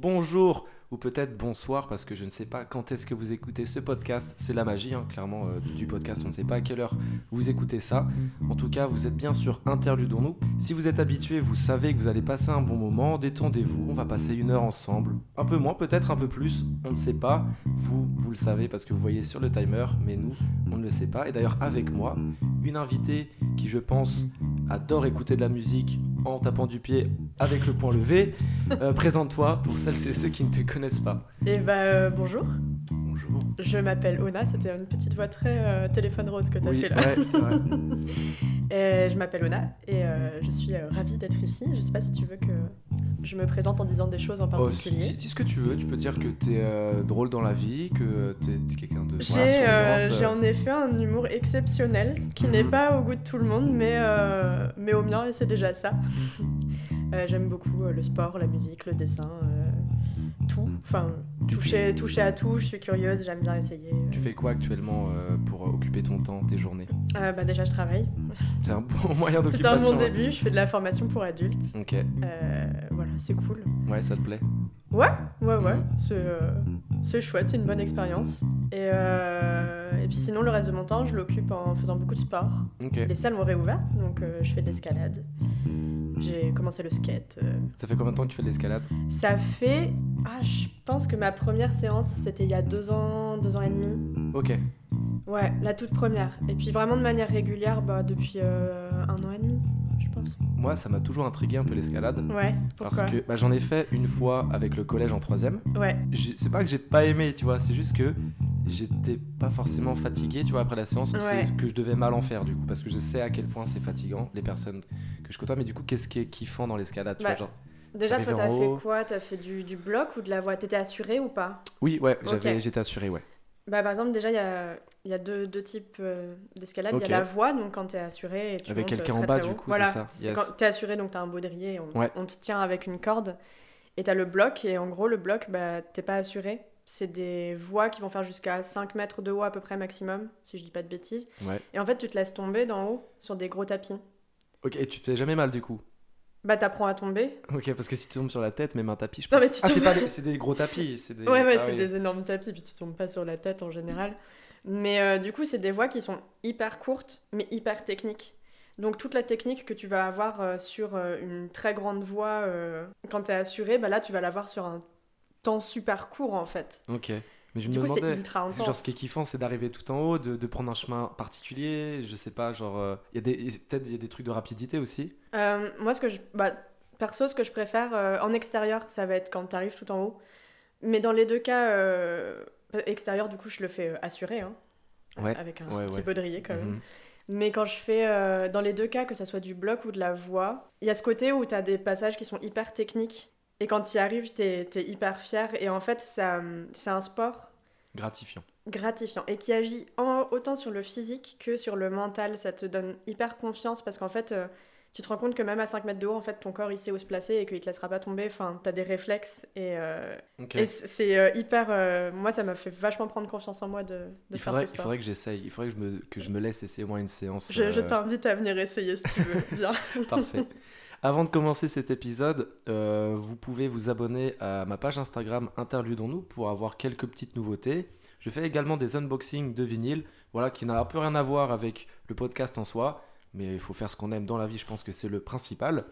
bonjour ou peut-être bonsoir parce que je ne sais pas quand est-ce que vous écoutez ce podcast. C'est la magie, hein, clairement, euh, du podcast. On ne sait pas à quelle heure vous écoutez ça. En tout cas, vous êtes bien sur Interludons-nous. Si vous êtes habitué, vous savez que vous allez passer un bon moment. Détendez-vous, on va passer une heure ensemble. Un peu moins, peut-être un peu plus, on ne sait pas. Vous, vous le savez parce que vous voyez sur le timer, mais nous, on ne le sait pas. Et d'ailleurs, avec moi, une invitée qui, je pense, adore écouter de la musique en tapant du pied avec le poing levé. Euh, Présente-toi pour celles et ceux qui ne te connaissent pas. Et bah euh, bonjour, Bonjour. je m'appelle Ona, c'était une petite voix très euh, téléphone rose que tu as Oui, fait là. ouais, c'est vrai. Et je m'appelle Ona et euh, je suis euh, ravie d'être ici. Je sais pas si tu veux que je me présente en disant des choses en Oh, particulier. dis, dis ce que tu veux, tu peux dire que t'es euh, drôle dans la vie, que t'es es, quelqu'un de J'ai voilà, euh, j'ai en effet un humour exceptionnel qui n'est Mhm. pas au goût de tout le monde, mais, mais au mien, et c'est déjà ça. Euh, J'aime beaucoup le sport, la musique, le dessin, tout. Enfin, toucher, toucher à tout, je suis curieuse, j'aime bien essayer. Tu fais quoi actuellement euh, pour occuper ton temps, tes journées? Euh, bah, Déjà, je travaille. C'est un bon moyen C'était un d'occupation. bon hein. début, je fais de la formation pour adultes. Ok, Euh, voilà, c'est cool. ouais, ça te plaît? Ouais, ouais, ouais, Mhm. c'est c'est chouette, c'est une bonne expérience. Et, et puis sinon, le reste de mon temps, je l'occupe en faisant beaucoup de sport. Ok. Les salles ont réouvert, donc je fais de l'escalade. J'ai commencé le skate. Ça fait combien de temps que tu fais de l'escalade? Ça fait. Ah, je pense que ma première séance, c'était il y a deux ans, deux ans et demi. Ok. Ouais, la toute première. Et puis vraiment de manière régulière, bah, depuis euh, un an et demi, je pense. Moi, ça m'a toujours intrigué un peu l'escalade. Ouais, pourquoi Parce que bah, j'en ai fait une fois avec le collège en troisième. Ouais, C'est pas que j'ai pas aimé, tu vois, c'est juste que j'étais pas forcément fatigué, tu vois, après la séance. Ouais. C'est que je devais mal en faire, du coup, parce que je sais à quel point c'est fatigant, les personnes que je côtoie. Mais du coup, qu'est-ce qui est kiffant dans l'escalade, tu Bah, vois, genre... Déjà, toi, t'as fait quoi? T'as fait du, du bloc ou de la voie T'étais assuré ou pas? Oui, ouais, j'étais assuré, ouais. Bah, par exemple, déjà, il y a, y a deux, deux types euh, d'escalade. Il y a la voie, donc quand t'es assuré et tu Avec quelqu'un en bas, très du haut. coup, voilà. c'est ça, yes. quand t'es assuré, donc t'as un baudrier, on, Ouais. on te tient avec une corde. Et t'as le bloc, et en gros, le bloc, bah, t'es pas assuré. C'est des voies qui vont faire jusqu'à 5 mètres de haut à peu près maximum, si je dis pas de bêtises. Ouais. Et en fait, tu te laisses tomber d'en haut sur des gros tapis. Ok, et tu te fais jamais mal, du coup? Bah, t'apprends à tomber. Ok, parce que si tu tombes sur la tête, même un tapis, je Non, pense... mais tu Ah, c'est tombes- pas des... c'est des gros tapis, c'est des... Ouais, ouais, ah c'est oui. des énormes tapis, puis tu tombes pas sur la tête en général. Mais euh, du coup, c'est des voies qui sont hyper courtes, mais hyper techniques. Donc toute la technique que tu vas avoir euh, sur euh, une très grande voie quand tu es assuré, bah là tu vas l'avoir sur un temps super court en fait. Ok. Mais je me Du coup, c'est demandais... ultra C'est genre ce qui est kiffant, c'est d'arriver tout en haut, de, de prendre un chemin particulier, je sais pas, genre il y a des peut-être il y a des trucs de rapidité aussi. Euh, moi, ce que je, bah, perso, ce que je préfère euh, en extérieur, ça va être quand tu arrives tout en haut. Mais dans les deux cas, euh, extérieur, du coup, je le fais assuré, hein, Ouais, avec un ouais, petit ouais. baudrier quand même. Mhm. Mais quand je fais, dans les deux cas, que ça soit du bloc ou de la voie, il y a ce côté où tu as des passages qui sont hyper techniques. Et quand tu y arrives, tu es, hyper fier. Et en fait, c'est un sport Gratifiant. gratifiant et qui agit en- autant sur le physique que sur le mental. Ça te donne hyper confiance parce qu'en fait, tu te rends compte que même à 5 mètres de haut, en fait, ton corps il sait où se placer et qu'il te laissera pas tomber. Enfin, tu as des réflexes et, euh, et c'est euh, hyper. euh, moi, ça m'a fait vachement prendre confiance en moi de, de Il faire faudrait, ce il sport. faudrait que j'essaye, il faudrait que je, me, que je me laisse essayer au moins une séance. Je, je t'invite à venir essayer si tu veux. Bien. Parfait. Avant de commencer cet épisode, vous pouvez vous abonner à ma page Instagram Interludons-nous pour avoir quelques petites nouveautés. Je fais également des unboxings de vinyle, voilà, qui n'a un peu rien à voir avec le podcast en soi, mais il faut faire ce qu'on aime dans la vie, je pense que c'est le principal.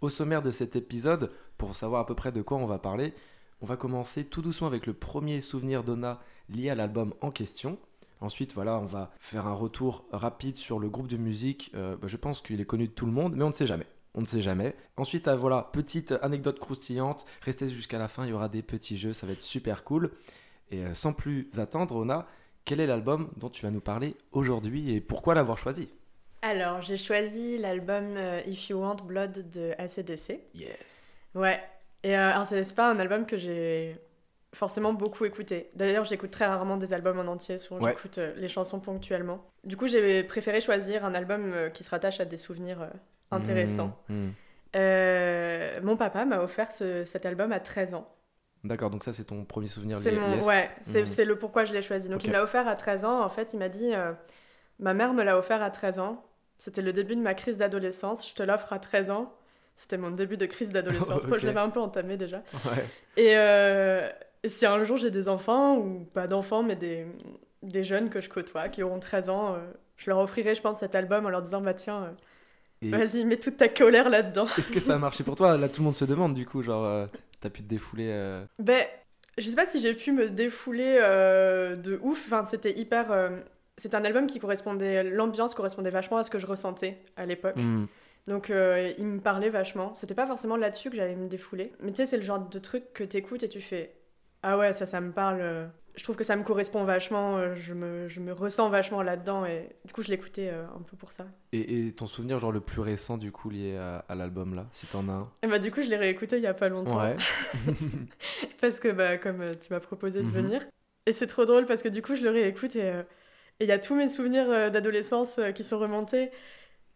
Au sommaire de cet épisode, pour savoir à peu près de quoi on va parler, on va commencer tout doucement avec le premier souvenir d'Ona lié à l'album en question. Ensuite, voilà, on va faire un retour rapide sur le groupe de musique. Euh, bah, je pense qu'il est connu de tout le monde, mais on ne sait jamais. On ne sait jamais. Ensuite, ah, voilà, petite anecdote croustillante. Restez jusqu'à la fin, il y aura des petits jeux, ça va être super cool. Et euh, sans plus attendre, Ona, quel est l'album dont tu vas nous parler aujourd'hui et pourquoi l'avoir choisi? Alors, j'ai choisi l'album euh, If You Want Blood de ACDC. Yes. Ouais. Et euh, alors, c'est pas un album que j'ai forcément beaucoup écouté. D'ailleurs, j'écoute très rarement des albums en entier, souvent Ouais. j'écoute euh, les chansons ponctuellement. Du coup, j'ai préféré choisir un album euh, qui se rattache à des souvenirs euh, intéressants. Mmh, mmh. Euh, mon papa m'a offert ce- cet album à 13 ans. D'accord, donc ça c'est ton premier souvenir C'est mon, yes. ouais, c'est Mhm. c'est le pourquoi je l'ai choisi. Donc Ok. il me l'a offert à 13 ans. En fait, il m'a dit, ma mère me l'a offert à 13 ans. C'était le début de ma crise d'adolescence. Je te l'offre à 13 ans. C'était mon début de crise d'adolescence. Je l'avais un peu entamé déjà. Ouais. Et euh, si un jour j'ai des enfants, ou pas d'enfants, mais des, des jeunes que je côtoie, qui auront 13 ans, euh, je leur offrirai, je pense, cet album en leur disant Bah tiens, euh, Et vas-y, mets toute ta colère là-dedans. est-ce que ça a marché pour toi? Là, tout le monde se demande du coup, genre, t'as pu te défouler. Ben, je sais pas si j'ai pu me défouler de ouf. Enfin, c'était hyper. C'était un album qui correspondait. L'ambiance correspondait vachement à ce que je ressentais à l'époque. hmm. Donc, euh, il me parlait vachement. C'était pas forcément là-dessus que j'allais me défouler. Mais tu sais, c'est le genre de truc que t'écoutes et tu fais Ah ouais, ça, ça me parle. euh, Je trouve que ça me correspond vachement. euh, Je me, je me ressens vachement là-dedans. Et du coup, je l'écoutais euh, un peu pour ça. Et, et ton souvenir, genre le plus récent du coup lié à, à l'album là, si t'en as un? Et bah, du coup, je l'ai réécouté il y a pas longtemps. Ouais. parce que bah, comme tu m'as proposé de Mhm. venir. Et c'est trop drôle parce que du coup, je le réécoute et euh, et il y a tous mes souvenirs euh, d'adolescence euh, qui sont remontés.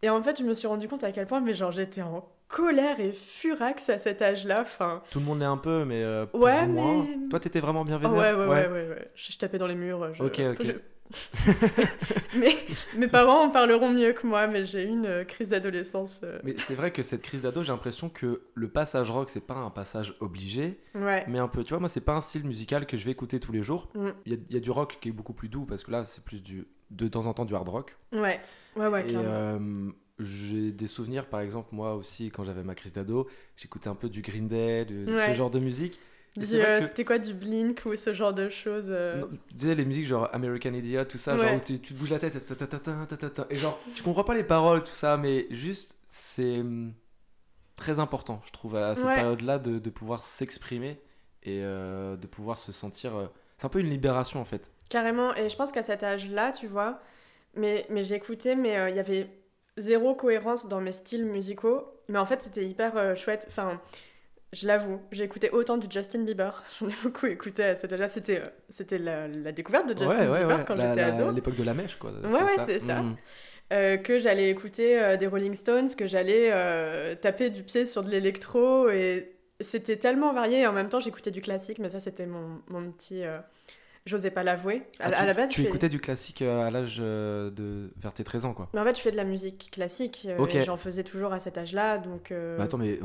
Et en fait, je me suis rendu compte à quel point mais genre, j'étais en colère et furax à cet âge-là. Enfin, Tout le monde l'est un peu, mais euh, plus Ouais, ou moins. mais- Toi, t'étais vraiment bien oh, vénère ouais, ouais, ouais, ouais, ouais. Je, je tapais dans les murs. je- Ok, ok. je- mais mes parents en parleront mieux que moi, mais j'ai eu une euh, crise d'adolescence. euh, Mais c'est vrai que cette crise d'ado, j'ai l'impression que le passage rock, c'est pas un passage obligé, Ouais. mais un peu. Tu vois, moi, c'est pas un style musical que je vais écouter tous les jours. Mm. Il y, a, il y a du rock qui est beaucoup plus doux, parce que là, c'est plus du, de temps en temps du hard rock. Ouais, ouais, ouais, Et clairement. euh, j'ai des souvenirs, par exemple, moi aussi, quand j'avais ma crise d'ado, j'écoutais un peu du Green Day, de, de ce genre de musique. Que- C'était quoi du Blink ou ce genre de choses euh, Non, tu sais, les musiques genre American Idiot, tout ça, Ouais. genre où tu, tu te bouges la tête, ta, ta, ta, ta, ta, ta, ta, et genre tu comprends pas les paroles, tout ça, mais juste c'est hum, très important, je trouve, à cette Ouais. période-là de, de pouvoir s'exprimer et euh, de pouvoir se sentir. euh, c'est un peu une libération en fait. Carrément, et je pense qu'à cet âge-là, tu vois, mais, mais j'écoutais, mais il y avait zéro cohérence dans mes styles musicaux, mais en fait c'était hyper chouette, enfin, je l'avoue, j'ai écouté autant du Justin Bieber, j'en ai beaucoup écouté c'était, euh, c'était la, la découverte de Justin ouais, Bieber ouais. quand j'étais ado, L'époque de la mèche, quoi. Ouais, ouais, c'est ça. Mm. Euh, que j'allais écouter euh, des Rolling Stones, que j'allais euh, taper du pied sur de l'électro, et c'était tellement varié, et en même temps j'écoutais du classique, mais ça c'était mon, mon petit... J'osais pas l'avouer. À, Ah, à tu, la base, tu fais- écoutais du classique euh, à l'âge euh, de vers tes 13 ans, quoi. Mais en fait, je fais de la musique classique. euh, Ok. et J'en faisais toujours à cet âge-là, donc. euh, Bah, attends, mais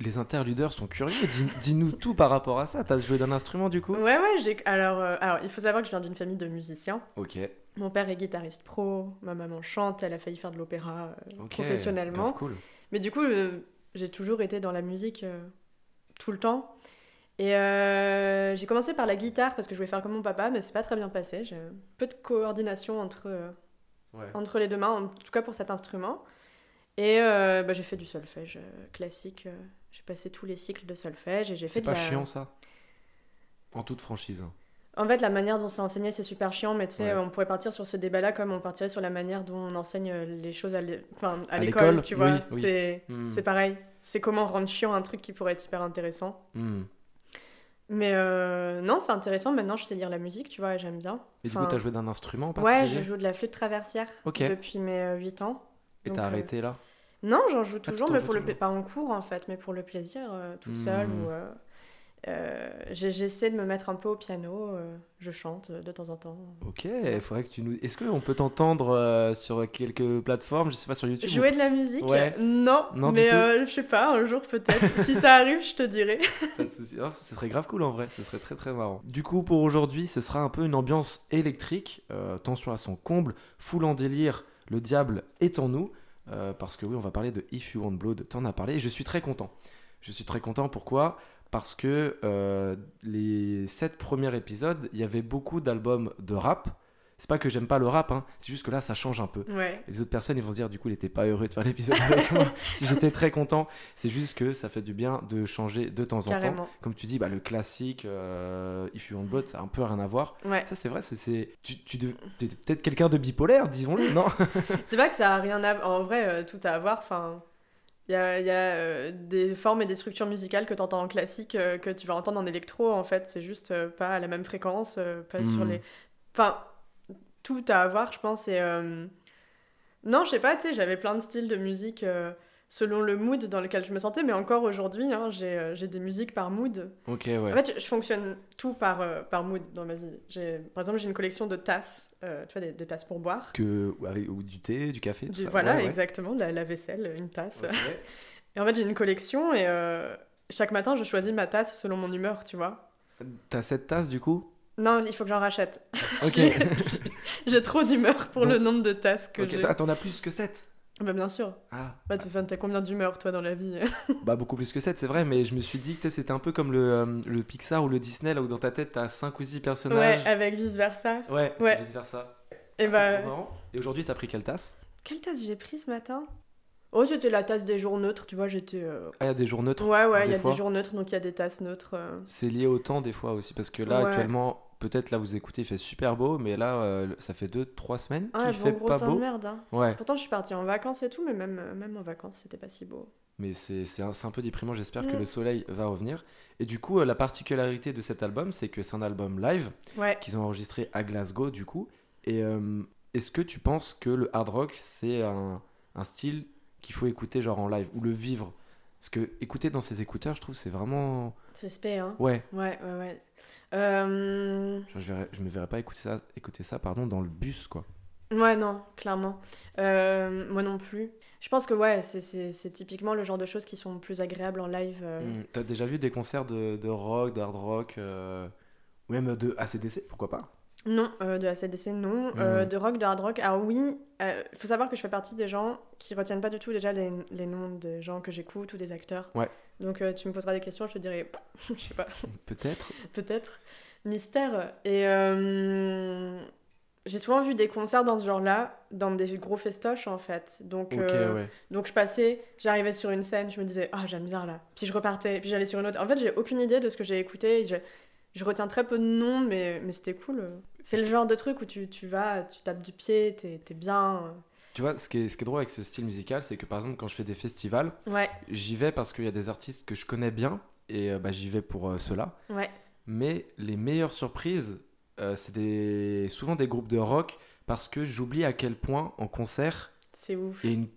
les interludeurs sont curieux. Dis- Dis-nous tout par rapport à ça. T'as joué d'un instrument du coup? Ouais, ouais, j'ai. Alors, euh, alors, il faut savoir que je viens d'une famille de musiciens. Ok. Mon père est guitariste pro, ma maman chante, elle a failli faire de l'opéra euh, Ok, professionnellement. cool. Mais du coup, j'ai toujours été dans la musique tout le temps. Et euh, j'ai commencé par la guitare parce que je voulais faire comme mon papa, mais c'est pas très bien passé. J'ai peu de coordination entre, euh, Ouais. entre les deux mains, en tout cas pour cet instrument. Et euh, bah, j'ai fait du solfège euh, classique. j'ai passé tous les cycles de solfège et j'ai fait C'est pas la... chiant ça? En toute franchise. hein. En fait, la manière dont c'est enseigné, c'est super chiant, mais tu sais, Ouais. on pourrait partir sur ce débat-là comme on partirait sur la manière dont on enseigne les choses à l'é- enfin, à À l'école, tu vois. oui, oui. C'est Hmm. c'est pareil. C'est comment rendre chiant un truc qui pourrait être hyper intéressant. Hmm. Mais euh, non, c'est intéressant. Maintenant, je sais lire la musique, tu vois, et j'aime bien. Et du Enfin, coup, t'as joué d'un instrument en Ouais, particulier je joue de la flûte traversière depuis mes euh, 8 ans. Et t'as euh, arrêté là? Non, j'en joue tu toujours, mais pour le pas en cours en fait, mais pour le plaisir, euh, toute seule. Hmm. Ou, euh, euh, j'essaie de me mettre un peu au piano. euh, je chante de temps en temps. Ok, il faudrait que tu nous. Est-ce qu'on peut t'entendre euh, sur quelques plateformes? Je sais pas, sur YouTube ou- Jouer de la musique? Ouais. Non, Non, mais je sais pas, un jour peut-être. si ça arrive, je te dirai. Pas de souci. Oh, ce serait grave cool en vrai, ce serait très très marrant. Du coup, pour aujourd'hui, ce sera un peu une ambiance électrique, tension à son comble, full en délire, le diable est en nous, parce que oui, on va parler de If You Want Blood, t'en as parlé, et je suis très content. Je suis très content, pourquoi? Parce que euh, les sept premiers épisodes, il y avait beaucoup d'albums de rap. C'est pas que j'aime pas le rap, hein, c'est juste que là, ça change un peu. Ouais. Les autres personnes, ils vont se dire, du coup, il était pas heureux de faire l'épisode avec moi. Si j'étais très content, c'est juste que ça fait du bien de changer de temps en temps. Comme tu dis, bah, le classique euh, If You Want Blood, ça a un peu rien à voir. Ouais. Ça, c'est vrai, c'est, c'est... tu, tu t'es peut-être quelqu'un de bipolaire, disons-le, non? C'est vrai que ça a rien à En vrai, euh, tout à avoir. Enfin, il y a, il y a, euh, des formes et des structures musicales que tu entends en classique euh, que tu vas entendre en électro. En fait, c'est juste euh, pas à la même fréquence, pas sur Mm. les. Enfin, tout à avoir, je pense. Et non, je sais pas. Tu sais, j'avais plein de styles de musique. Selon le mood dans lequel je me sentais, mais encore aujourd'hui, hein, j'ai euh, des musiques par mood. Ok, ouais. En fait, je, je fonctionne tout par, euh, par mood dans ma vie. Par exemple, j'ai une collection de tasses, euh, tu vois, des, des tasses pour boire. Que, ou, du thé, du café, tout Du- ça. voilà, ouais, ouais. exactement, la, la vaisselle, une tasse. Et en fait, j'ai une collection et euh, chaque matin, je choisis ma tasse selon mon humeur, tu vois. T'as cette tasse du coup? Non, il faut que j'en rachète. Ok. J'ai- trop d'humeur pour le nombre de tasses que Ok, j'ai. T'en as plus que 7 Bah, bien sûr. Ah, Bah, t'as combien d'humeur, toi, dans la vie? Bah beaucoup plus que 7, c'est vrai, mais je me suis dit que c'était un peu comme le, euh, le Pixar ou le Disney, là où dans ta tête t'as 5 ou 6 Ouais, personnages. avec vice versa. Ouais, Ouais. c'est vice versa. Et Ah, bah. trop. Et aujourd'hui, t'as pris quelle tasse? Quelle tasse j'ai pris ce matin? Oh, c'était la tasse des jours neutres, tu vois, j'étais. euh, Ah, il y a des jours neutres. Ouais, ouais, il y a fois? des jours neutres, donc il y a des tasses neutres. euh. C'est lié au temps des fois aussi, parce que là, Ouais. actuellement, peut-être là vous écoutez, il fait super beau, mais là, euh, ça fait 2-3 semaines qu'il Ah, fait pas beau. de merde. hein. Ouais, Pourtant, je suis partie en vacances et tout, mais même, euh, même en vacances, c'était pas si beau. mais c'est c'est un, un peu déprimant, j'espère que le soleil va revenir. Et du coup, euh, la particularité de cet album, c'est que c'est un album live Ouais. qu'ils ont enregistré à Glasgow, du coup. Et euh, est-ce que tu penses que le hard rock, c'est un, un style qu'il faut écouter genre en live ou le vivre? Parce que écouter dans ses écouteurs, je trouve, c'est vraiment. C'est spé, hein. Ouais, Ouais, ouais, ouais. Euh, genre, je, verrais- je me verrais pas écouter ça, écouter ça pardon, dans le bus, quoi. Ouais, non, clairement. Euh, moi non plus. Je pense que, ouais, c'est- typiquement le genre de choses qui sont plus agréables en live. euh. Mm. T'as déjà vu des concerts de, de rock, de hard rock, euh, ou même de ACDC, pourquoi pas? Non, euh, de ACDC, non. Euh, Mhm. de rock, de hard rock. Alors oui, il faut savoir que je fais partie des gens qui retiennent pas du tout déjà les, les noms des gens que j'écoute ou des acteurs. Ouais. Donc euh, tu me poseras des questions, je te dirai, je sais pas, Peut-être. peut-être. Mystère. Et euh, j'ai souvent vu des concerts dans ce genre-là, dans des gros festoches en fait. Donc, euh, ouais. donc je passais, j'arrivais sur une scène, je me disais, ah j'aime bien là. Puis je repartais, puis j'allais sur une autre. En fait, j'ai aucune idée de ce que j'ai écouté. Je, je retiens très peu de noms, mais, mais c'était cool. C'est le genre de truc où tu, tu vas, tu tapes du pied, t'es bien. Tu vois, ce qui, est, ce qui est drôle avec ce style musical, c'est que par exemple, quand je fais des festivals, Ouais, j'y vais parce qu'il y a des artistes que je connais bien, et euh, bah, j'y vais pour euh, cela. ouais. Mais les meilleures surprises, euh, c'est des... souvent des groupes de rock, parce que j'oublie à quel point, en concert, C'est ouf. il y a une,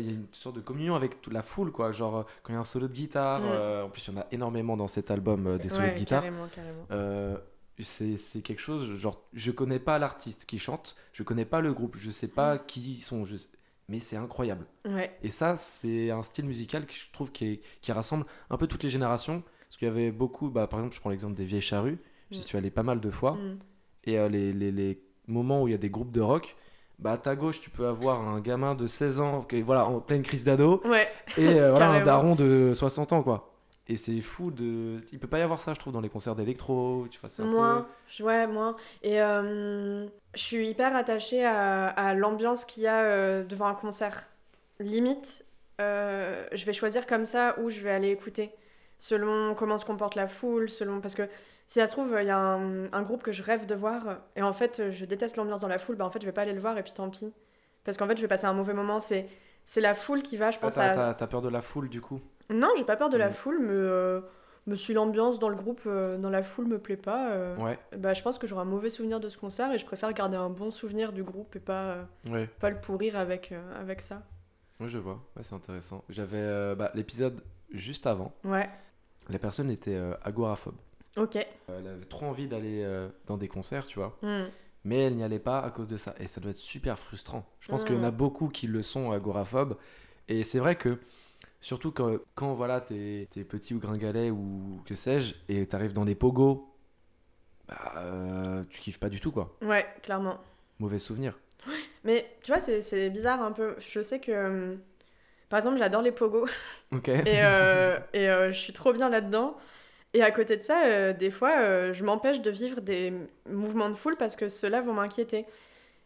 il y a une sorte de communion avec toute la foule, quoi. Genre, euh, quand il y a un solo de guitare, Mm. euh, en plus, il y en a énormément dans cet album, euh, des solos ouais, de guitare. carrément, carrément. Euh, c'est quelque chose, genre, je connais pas l'artiste qui chante, je connais pas le groupe, je sais pas qui ils sont, je sais- mais c'est incroyable. Ouais, Et ça, c'est un style musical que je trouve qui, est- qui rassemble un peu toutes les générations. Parce qu'il y avait beaucoup, bah, par exemple, je prends l'exemple des Vieilles Charrues, j'y Mm. suis allé pas mal de fois. Mm. Et les, les- les moments où il y a des groupes de rock, bah, à ta gauche, tu peux avoir un gamin de 16 ans, qui est, voilà, en pleine crise d'ado, ouais, et euh, voilà, un daron de 60 ans, quoi. Et c'est fou de. Il peut pas y avoir ça, je trouve, dans les concerts d'électro. Tu vois, c'est moins. je- Ouais, moins. Et euh, je suis hyper attachée à, à l'ambiance qu'il y a euh, devant un concert. Limite, je vais choisir comme ça où je vais aller écouter. Selon comment se comporte la foule, selon. Parce que si ça se trouve, il y a un, un groupe que je rêve de voir, et en fait, je déteste l'ambiance dans la foule, bah en fait, je vais pas aller le voir, et puis tant pis. Parce qu'en fait, je vais passer un mauvais moment. C'est. C'est la foule qui va, je pense, Ah, à, T'as t'as- t'as peur de la foule, du coup? Non, j'ai pas peur de la Mm. foule, mais, euh, mais si l'ambiance dans le groupe, euh, dans la foule me plaît pas, euh, Ouais, bah, je pense que j'aurai un mauvais souvenir de ce concert et je préfère garder un bon souvenir du groupe et pas, euh, ouais. pas le pourrir avec, euh, avec ça. Ouais, je vois. Ouais, c'est intéressant. J'avais euh, bah, l'épisode juste avant. Ouais, La personne était euh, agoraphobie. Ok. Euh, Elle avait trop envie d'aller euh, dans des concerts, tu vois. Hmm. Mais elle n'y allait pas à cause de ça. Et ça doit être super frustrant. Je pense Mm. qu'il y en a beaucoup qui le sont agoraphobes. Et c'est vrai que, surtout quand, quand voilà, t'es es petit ou gringalet ou que sais-je, et t'arrives dans des pogos, bah, euh, tu kiffes pas du tout, quoi. Ouais, clairement. Mauvais souvenir. Mais tu vois, c'est- bizarre un peu. Je sais que. Par exemple, j'adore les pogos Ok. et, euh, et euh, je suis trop bien là-dedans. Et à côté de ça, euh, des fois, euh, je m'empêche de vivre des mouvements de foule parce que ceux-là vont m'inquiéter.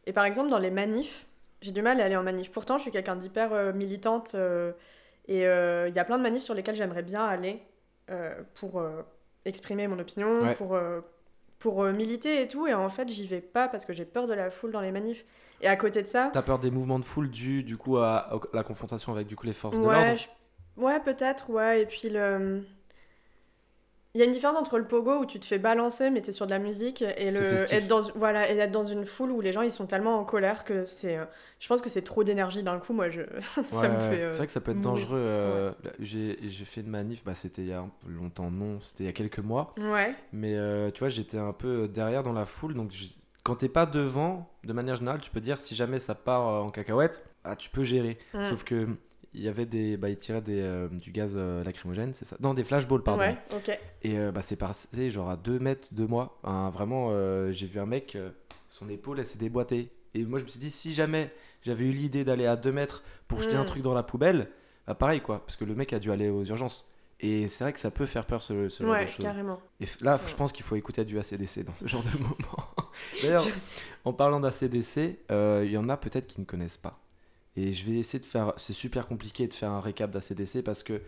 Et par exemple, dans les manifs, j'ai du mal à aller en manif. Pourtant, je suis quelqu'un d'hyper euh, militante et il y a plein de manifs sur lesquels j'aimerais bien aller pour exprimer mon opinion, Ouais. pour, pour militer et tout. Et en fait, j'y vais pas parce que j'ai peur de la foule dans les manifs. Et à côté de ça, T'as peur des mouvements de foule dû du coup à, à la confrontation avec du coup les forces de l'ordre? je- ouais peut-être, ouais. Et puis le. Il y a une différence entre le pogo où tu te fais balancer mais t'es sur de la musique et le être dans voilà et être dans une foule où les gens ils sont tellement en colère que c'est euh, je pense que c'est trop d'énergie d'un coup moi je ça Ouais, me fait euh, C'est vrai que ça peut être dangereux. euh, J'ai fait une manif, bah, c'était il y a longtemps, non, c'était il y a quelques mois. ouais Mais tu vois, j'étais un peu derrière dans la foule. Donc, je- quand t'es pas devant, de manière générale, tu peux dire si jamais ça part en cacahuète, ah, tu peux gérer. Sauf que il y avait des. Bah, il tirait des, euh, du gaz euh, lacrymogène, c'est ça? Non, des flashballs, pardon. Ouais, ok. Et euh, bah, c'est passé genre à 2 mètres de moi. Un- vraiment, j'ai vu un mec, son épaule, elle s'est déboîtée. Et moi, je me suis dit, si jamais j'avais eu l'idée d'aller à 2 mètres pour jeter un Mm. truc dans la poubelle, bah pareil quoi, parce que le mec a dû aller aux urgences. Et c'est vrai que ça peut faire peur ce, ce genre Ouais, de choses. carrément. Et là, Ouais. je pense qu'il faut écouter du ACDC dans ce genre de moment. D'ailleurs, en parlant d'ACDC, il y en a peut-être qui ne connaissent pas. Et je vais essayer de faire. C'est super compliqué de faire un récap d'ACDC parce que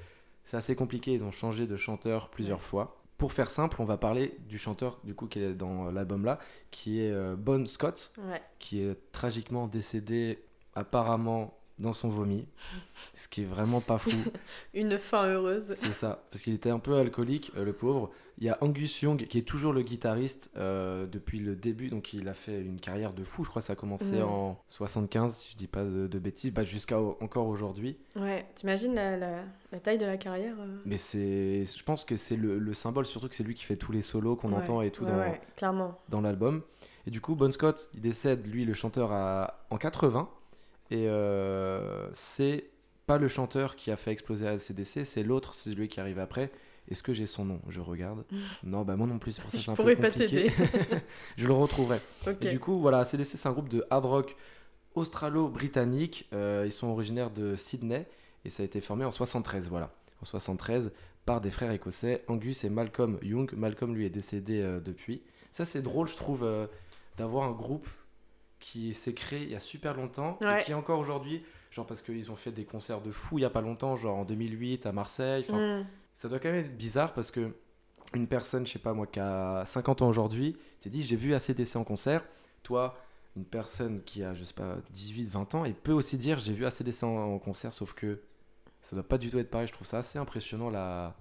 c'est assez compliqué. Ils ont changé de chanteur plusieurs fois. Pour faire simple, on va parler du chanteur du coup qui est dans l'album là, qui est euh, Bon Scott, Ouais. qui est tragiquement décédé apparemment dans son vomi, ce qui est vraiment pas fou. Une fin heureuse. C'est ça, parce qu'il était un peu alcoolique, euh, le pauvre. Il y a Angus Young qui est toujours le guitariste euh, depuis le début, donc il a fait une carrière de fou. Je crois que ça a commencé Mhm. en 75, si je dis pas de, de bêtises, bah, jusqu'à au- encore aujourd'hui. Ouais, t'imagines la, la, la taille de la carrière euh Mais c'est, je pense que c'est le, le symbole, surtout que c'est lui qui fait tous les solos qu'on Ouais, entend et tout ouais, dans, ouais, clairement. dans l'album. Et du coup, Bon Scott, il décède, lui, le chanteur, à- en 80. Et euh, c'est pas le chanteur qui a fait exploser ACDC, c'est l'autre, c'est lui qui arrive après. Est-ce que j'ai son nom? Je regarde. Non, bah moi non plus, c'est pour ça c'est un peu pourrais pas compliqué. Je le retrouverai. Et du coup, voilà, ACDC, c'est un groupe de hard rock australo-britannique. Euh, ils sont originaires de Sydney et ça a été formé en 73, voilà. En 73, par des frères écossais, Angus et Malcolm Young. Malcolm, lui, est décédé euh, depuis. Ça, c'est drôle, je trouve, euh, d'avoir un groupe qui s'est créé il y a super longtemps Ouais. et qui encore aujourd'hui, genre parce qu'ils ont fait des concerts de fou il y a pas longtemps, genre en 2008 à Marseille. Enfin, Mm. Ça doit quand même être bizarre parce que une personne, je sais pas moi, qui a 50 ans aujourd'hui, t'es dit j'ai vu ACDC en concert. Toi, une personne qui a, je sais pas, 18, 20 ans, et peut aussi dire j'ai vu ACDC en, en concert, sauf que ça doit pas du tout être pareil. Je trouve ça assez impressionnant là.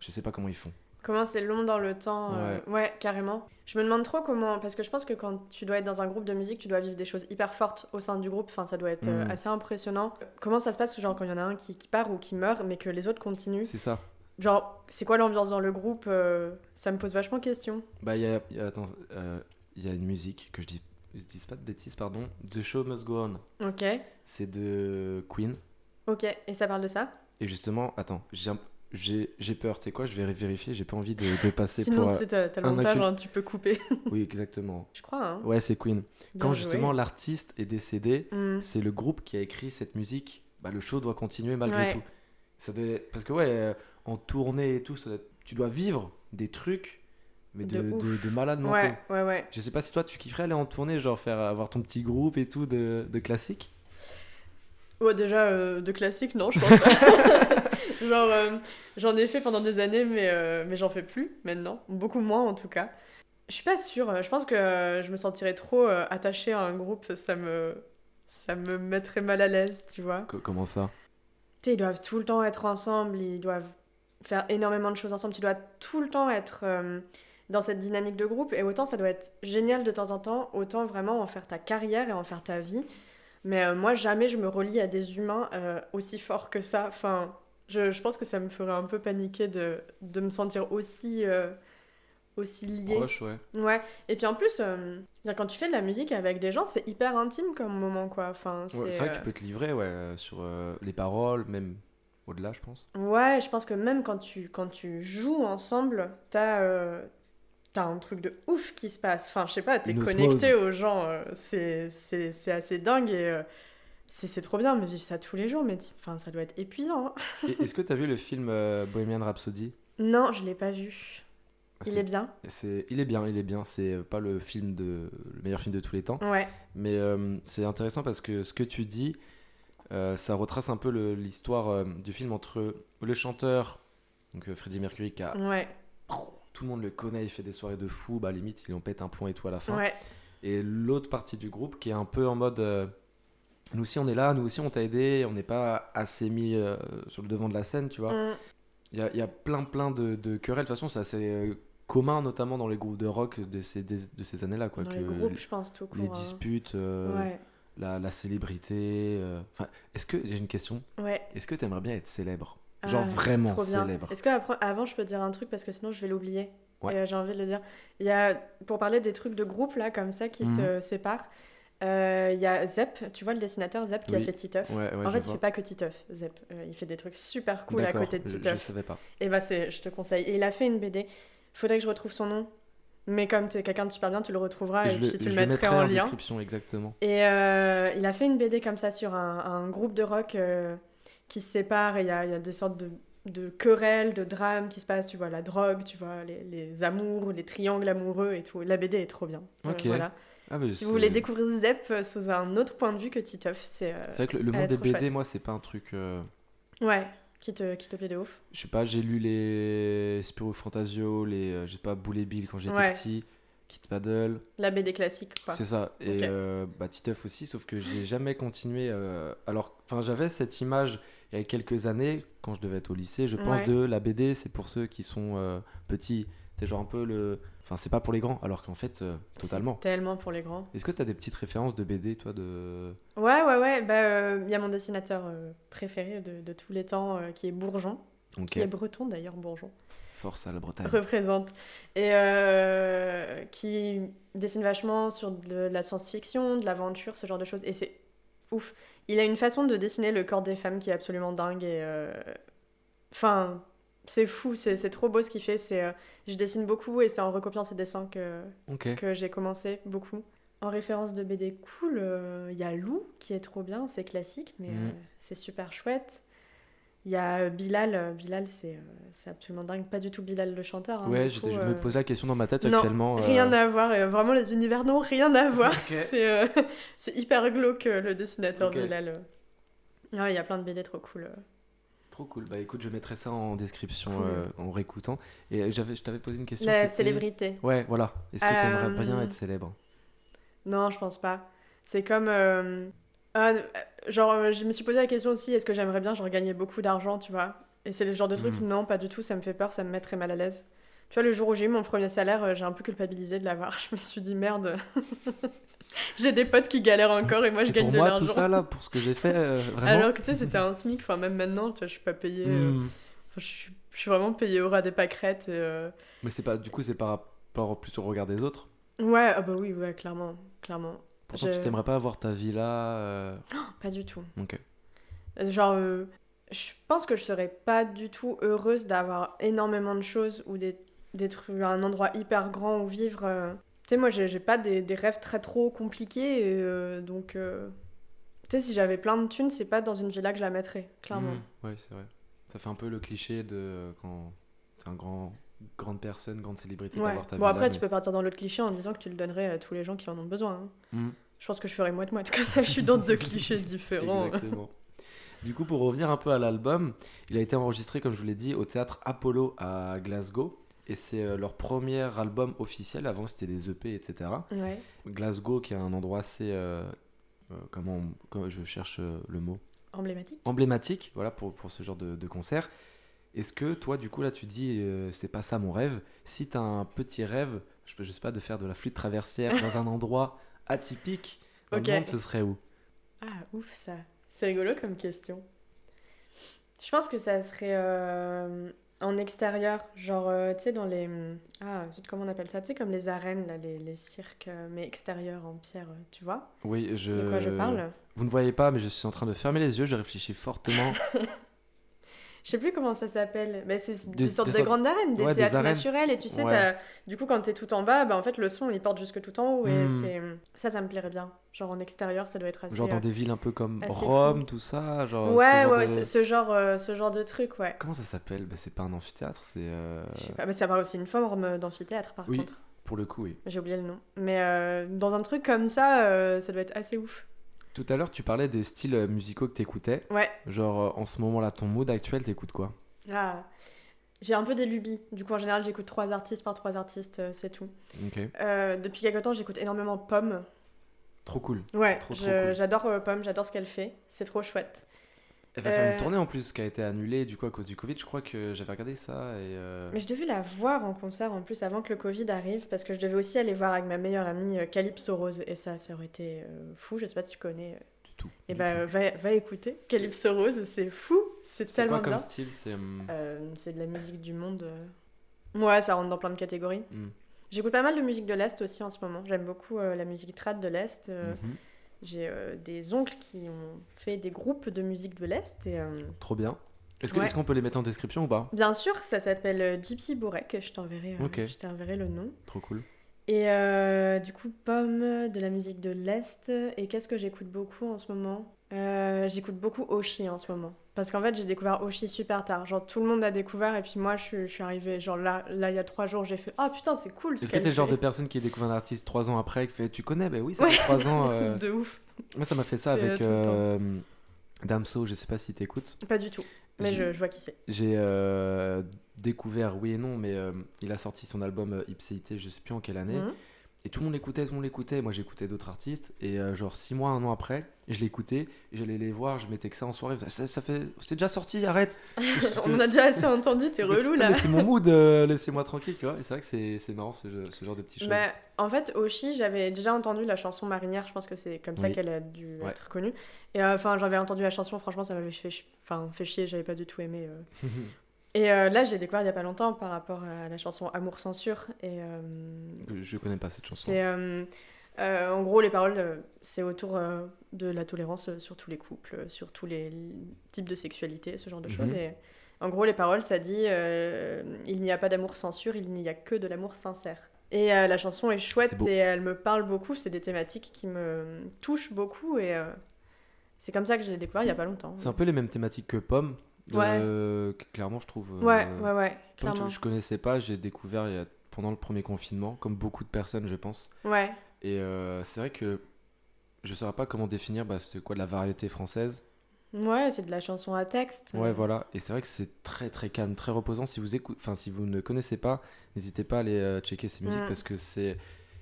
Je sais pas comment ils font. Comment c'est long dans le temps. euh, ouais. carrément. Je me demande trop comment. Parce que je pense que quand tu dois être dans un groupe de musique, tu dois vivre des choses hyper fortes au sein du groupe. Enfin, ça doit être euh, Mm. assez impressionnant. Comment ça se passe, genre, quand il y en a un qui, qui part ou qui meurt, mais que les autres continuent? C'est ça. Genre, c'est quoi l'ambiance dans le groupe euh, Ça me pose vachement question. Bah, il y a, y a- attends, euh, y a une musique que je dis, je dis pas de bêtises, pardon. The Show Must Go On. Ok. C'est de Queen. Ok. Et ça parle de ça? Et justement, attends, j'ai un- j'ai j'ai peur, tu sais quoi, je vais vérifier, j'ai pas envie de, de passer Sinon, pour... euh, t'as un montage, inculte. hein, tu peux couper. Oui, exactement. je crois, hein. Ouais, c'est Queen. Bien Quand justement l'artiste est décédé, Mm. c'est le groupe qui a écrit cette musique. Bah, le show doit continuer malgré Ouais. tout. Ça Parce que ouais, euh, en tournée et tout, ça tu dois vivre des trucs, mais de, De de, ouf. de malades mentaux. Ouais, ouais, ouais. Je sais pas si toi tu kifferais aller en tournée, genre faire avoir ton petit groupe et tout de, de classique. Ouais, déjà, euh, de classique, non, je pense pas. Genre, euh, j'en ai fait pendant des années, mais, euh, mais j'en fais plus maintenant. Beaucoup moins, en tout cas. Je suis pas sûre. Je pense que euh, je me sentirais trop euh, attachée à un groupe. Ça me, ça me mettrait mal à l'aise, tu vois. Co- comment ça? Tu sais, ils doivent tout le temps être ensemble. Ils doivent faire énormément de choses ensemble. Tu dois tout le temps être euh, dans cette dynamique de groupe. Et autant ça doit être génial de temps en temps, autant vraiment en faire ta carrière et en faire ta vie. Mais euh, moi, jamais je me relie à des humains euh, aussi forts que ça. Enfin, je, je pense que ça me ferait un peu paniquer de, de me sentir aussi, aussi liée. Proche, ouais. Ouais. Et puis en plus, quand tu fais de la musique avec des gens, c'est hyper intime comme moment, quoi. Enfin, c'est Ouais, vrai que tu peux te livrer ouais, sur les paroles, même au-delà, je pense. Ouais, je pense que même quand tu, quand tu joues ensemble, t'as euh, t'as un truc de ouf qui se passe. Enfin, je sais pas, t'es connecté aux gens. euh, c'est assez dingue et euh, c'est trop bien, mais vivre ça tous les jours, mais enfin, ça doit être épuisant. hein. Est-ce que tu as vu le film euh, Bohemian Rhapsody? Non, je l'ai pas vu. Il C'est- est bien c'est- il est bien, il est bien. C'est euh, pas le film de le meilleur film de tous les temps, Ouais. mais euh, c'est intéressant parce que ce que tu dis, ça retrace un peu l'histoire euh, du film entre le chanteur, donc euh, Freddie Mercury, qui a Ouais. tout le monde le connaît, il fait des soirées de fou, bah limite il en pète un plomb et tout à la fin. Ouais. Et l'autre partie du groupe qui est un peu en mode euh, nous aussi on est là, nous aussi on t'a aidé, on n'est pas assez mis euh, sur le devant de la scène, tu vois. Mm. Il y a, il y a plein plein de, de querelles, de toute façon c'est assez euh, commun notamment dans les groupes de rock de ces, de ces années-là. Quoi, Dans que les groupes, je pense, tout court. les hein. disputes, euh, Ouais. La, la célébrité. euh, enfin, Est-ce que, j'ai une question, Ouais. est-ce que tu aimerais bien être célèbre? Genre Ah, vraiment trop bien. célèbre Est-ce que après- avant je peux te dire un truc parce que sinon je vais l'oublier Ouais. Euh, j'ai envie de le dire. Il y a pour parler des trucs de groupe là comme ça qui Mhm. se séparent. Euh, Il y a Zep, tu vois le dessinateur Zep qui a fait Titeuf. Ouais, ouais, en je fait, il vois. fait pas que Titeuf, Zep. Euh, il fait des trucs super cool à côté de je- Je, Titeuf. savais pas. Et bah, c'est, je te conseille. Et il a fait une BD. Faudrait que je retrouve son nom. Mais comme tu es quelqu'un de super bien, tu le retrouveras et, le, puis tu le mettrais mettrai en en lien. description, exactement. Et euh, il a fait une BD comme ça sur un, un groupe de rock euh, qui se sépare et il y a, il y a des sortes de, de querelles, de drames qui se passent. Tu vois, la drogue, tu vois, les, les amours, les triangles amoureux et tout. La BD est trop bien. Euh, Ok. voilà. Ah, mais Si c'est- vous voulez découvrir Zep sous un autre point de vue que Titeuf, c'est. C'est vrai que le, monde des BD, chouette. moi, c'est pas un truc. Ouais, qui te, qui te plaît de ouf. Je sais pas, j'ai lu les Spirou Fantasio, les. euh, je sais pas, Boule et Bill quand j'étais Ouais. petit, Kit Paddle. La BD classique, quoi. C'est ça. Et Ok. euh, bah, Titeuf aussi, sauf que j'ai jamais continué. euh, alors, enfin, j'avais cette image il y a quelques années, quand je devais être au lycée, je pense, Ouais. de la BD, c'est pour ceux qui sont euh, petits. C'est genre un peu le. Enfin, c'est pas pour les grands, alors qu'en fait, euh, totalement. Tellement pour les grands. Est-ce que t'as des petites références de BD, toi, de. Ouais, ouais, ouais. Bah, euh, il y a mon dessinateur euh, préféré de, de tous les temps qui est Bourgeon. Ok, Qui est breton d'ailleurs, Bourgeon. force à la Bretagne. représente. Et qui dessine vachement sur de la science-fiction, de l'aventure, ce genre de choses. Et c'est ouf. Il a une façon de dessiner le corps des femmes qui est absolument dingue. Et enfin, c'est fou, c'est c'est trop beau ce qu'il fait. C'est, euh, je dessine beaucoup et c'est en recopiant ses dessins que, que j'ai commencé beaucoup. En référence de BD cool, euh, il y a Lou qui est trop bien, c'est classique, mais Mhm. euh, c'est super chouette. Il y a euh, Bilal, euh, Bilal c'est euh, c'est absolument dingue, pas du tout Bilal le chanteur. hein, Ouais, coup, je euh, me pose la question dans ma tête non, actuellement. euh, Rien à voir, et vraiment les univers n'ont rien à voir. C'est euh, c'est hyper glauque euh, le dessinateur. Bilal. euh. Ouais, il y a plein de BD trop cool. Trop cool. Bah écoute, je mettrai ça en description Cool. euh, en réécoutant. Et euh, j'avais, je t'avais posé une question. La célébrité. Ouais, voilà. Est-ce que t'aimerais Euh, bien être célèbre? Non, je pense pas. C'est comme. ah, genre, je me suis posé la question aussi est-ce que j'aimerais bien genre gagner beaucoup d'argent, tu vois? Et c'est le genre de truc, Mhm. non, pas du tout, ça me fait peur, ça me mettrait mal à l'aise. Tu vois, le jour où j'ai eu mon premier salaire, j'ai un peu culpabilisé de l'avoir. Je me suis dit merde. j'ai des potes qui galèrent encore et moi je gagne pour de moi l'argent. tout ça là, pour ce que j'ai fait, euh, vraiment. Alors que tu sais, c'était un SMIC, enfin même maintenant, tu vois, je suis pas payée. euh, Hmm. je, suis, je suis vraiment payée au ras des pâquerettes. et, euh, Mais c'est pas, du coup, c'est par rapport plutôt au regard des autres? Ouais, ah bah oui, ouais, clairement, clairement. Pourtant, tu t'aimerais pas avoir ta villa. euh, Pas du tout. Ok. Euh, Genre, euh, je pense que je serais pas du tout heureuse d'avoir énormément de choses ou des, des trucs, un endroit hyper grand où vivre. Sais, moi, j'ai pas des, des rêves très trop compliqués, et, euh, donc. euh, Tu sais, si j'avais plein de thunes, c'est pas dans une villa que je la mettrais, clairement. Hmm, Ouais, c'est vrai. Ça fait un peu le cliché de euh, quand t'es un grand, grande personne, grande célébrité Ouais. d'avoir ta Bon, villa. après, tu peux partir dans l'autre cliché en disant que tu le donnerais à tous les gens qui en ont besoin. hein. Hmm. Je pense que je ferais moite-moite, comme ça je suis dans deux clichés différents. Exactement. Du coup, pour revenir un peu à l'album, il a été enregistré, comme je vous l'ai dit, au théâtre Apollo à Glasgow. Et c'est euh, leur premier album officiel. Avant, c'était des EP, etc. Ouais. Glasgow, qui est un endroit assez. euh, euh, comment, on- comment je cherche le mot? Emblématique. Emblématique, voilà, pour, pour ce genre de, de concert. Est-ce que toi, du coup, là, tu dis, euh, c'est pas ça mon rêve? Si t'as un petit rêve, je, peux- je sais pas, de faire de la flûte traversière dans un endroit atypique dans Ok. le monde, ce serait où? Ah, ouf, ça. C'est rigolo comme question. Je pense que ça serait euh, en extérieur, genre, euh, tu sais, dans les... Ah, zut, comment on appelle ça Tu sais, comme les arènes, là, les, les cirques, euh, mais extérieurs en pierre, euh, tu vois Oui, je. De quoi je parle Vous ne voyez pas, mais je suis en train de fermer les yeux, je réfléchis fortement. Je sais plus comment ça s'appelle. Mais c'est Des- sortes des de grandes arènes, des Ouais, des théâtres arènes. naturels. Et tu sais, Ouais. du coup, quand t'es tout en bas, bah, en fait, le son, il porte jusque tout en haut. Et Hmm. c'est... Ça, ça me plairait bien. Genre en extérieur, ça doit être assez... genre dans euh, des villes un peu comme Rome, tout ça. Genre, Ouais, ce genre ouais, de- ce, ce genre, euh, ce genre de truc, ouais. Comment ça s'appelle? Bah, C'est pas un amphithéâtre, c'est. euh, Je sais pas, mais ça paraît aussi une forme d'amphithéâtre, par Oui. contre. Pour le coup, oui. J'ai oublié le nom. Mais euh, dans un truc comme ça, ça doit être assez ouf. Tout à l'heure, tu parlais des styles musicaux que t'écoutais. Ouais. Genre, euh, en ce moment-là, ton mood actuel, t'écoutes quoi? Ah. J'ai un peu des lubies. Du coup, en général, j'écoute trois artistes par trois artistes, euh, c'est tout. Ok. Euh, depuis quelque temps, j'écoute énormément Pomme. Trop cool. Ouais, je- cool. j'adore euh, Pomme, j'adore ce qu'elle fait. C'est trop chouette. Elle va faire Euh, une tournée en plus qui a été annulée du coup à cause du Covid. Je crois que j'avais regardé ça et. euh, Mais je devais la voir en concert en plus avant que le Covid arrive parce que je devais aussi aller voir avec ma meilleure amie euh, Calypso Rose et ça, ça aurait été euh, fou. Je sais pas si tu connais. euh. Du tout. Et du bah, tout. euh, va, va écouter Calypso Rose, c'est fou. C'est C'est tellement quoi comme bien. style? C'est. hum, Euh, c'est de la musique du monde. euh. Ouais, ça rentre dans plein de catégories. hum, J'écoute pas mal de musique de l'Est aussi en ce moment. J'aime beaucoup euh, la musique trad de l'Est. euh, mhm. J'ai euh, des oncles qui ont fait des groupes de musique de l'Est. Et, euh, Trop bien. Est-ce que- Ouais. est-ce qu'on peut les mettre en description ou pas? Bien sûr, ça s'appelle euh, Gypsy Bourek, je t'enverrai je t'enverrai le nom. Trop cool. Et du coup, Pomme, de la musique de l'Est. Et qu'est-ce que j'écoute beaucoup en ce moment? Euh, J'écoute beaucoup Oshi en ce moment. Parce qu'en fait, j'ai découvert Oshi super tard. Genre, tout le monde a découvert, et puis moi, je, suis- je suis arrivée, genre là, là, il y a trois jours, j'ai fait Ah putain, c'est cool ce Est-ce que t'es le genre de personne qui découvre un artiste trois ans après, qui fait Tu connais? Ben oui, ça fait trois ans. euh. De ouf. Moi, ça m'a fait ça avec euh, euh, Damso, je sais pas si t'écoutes. Pas du tout. Mais je, je vois qui c'est. J'ai découvert, oui et non, mais il a sorti son album Ipséité, je sais plus en quelle année. Mhm. Et tout le monde l'écoutait, tout le monde l'écoutait. Moi, j'écoutais d'autres artistes. Et euh, genre, six mois, un an après, je l'écoutais. J'allais les voir, je mettais que ça en soirée. Ça, ça fait. C'est déjà sorti, arrête On a déjà assez entendu, t'es relou là. C'est mon mood, euh, laissez-moi tranquille, tu vois. Et c'est vrai que c'est c'est marrant ce, genre de choses. Bah, en fait, Oshi, j'avais déjà entendu la chanson Marinière, je pense que c'est comme ça Oui. qu'elle a dû Ouais. être connue. Et euh, enfin, j'avais entendu la chanson, franchement, ça m'avait fait, enfin, fait chier, j'avais pas du tout aimé. euh. Et euh, là, j'ai découvert il y a pas longtemps par rapport à la chanson Amour Censure. Et euh, Je- je connais pas cette chanson. c'est. euh, euh, en gros, les paroles, euh, c'est autour euh, de la tolérance euh, sur tous les couples, euh, sur tous les types de sexualité, ce genre de Mhm. choses. Et en gros, les paroles, ça dit euh, Il n'y a pas d'amour censure, il n'y a que de l'amour sincère. Et euh, la chanson est chouette et elle me parle beaucoup. C'est des thématiques qui me touchent beaucoup et euh, c'est comme ça que j'ai découvert il y a pas longtemps. C'est un peu les mêmes thématiques que Pomme. Ouais. Clairement, je trouve. euh, Ouais, ouais, ouais, clairement. je connaissais pas, j'ai découvert il y a- pendant le premier confinement, comme beaucoup de personnes, je pense. Ouais, Et euh, c'est vrai que je saurais pas comment définir bah, c'est quoi de la variété française. ouais, c'est de la chanson à texte. Ouais, voilà. Et c'est vrai que c'est très très calme, très reposant. Si vous écoutez, enfin si vous ne connaissez pas, n'hésitez pas à aller euh, checker ses musiques Mm. parce que c'est,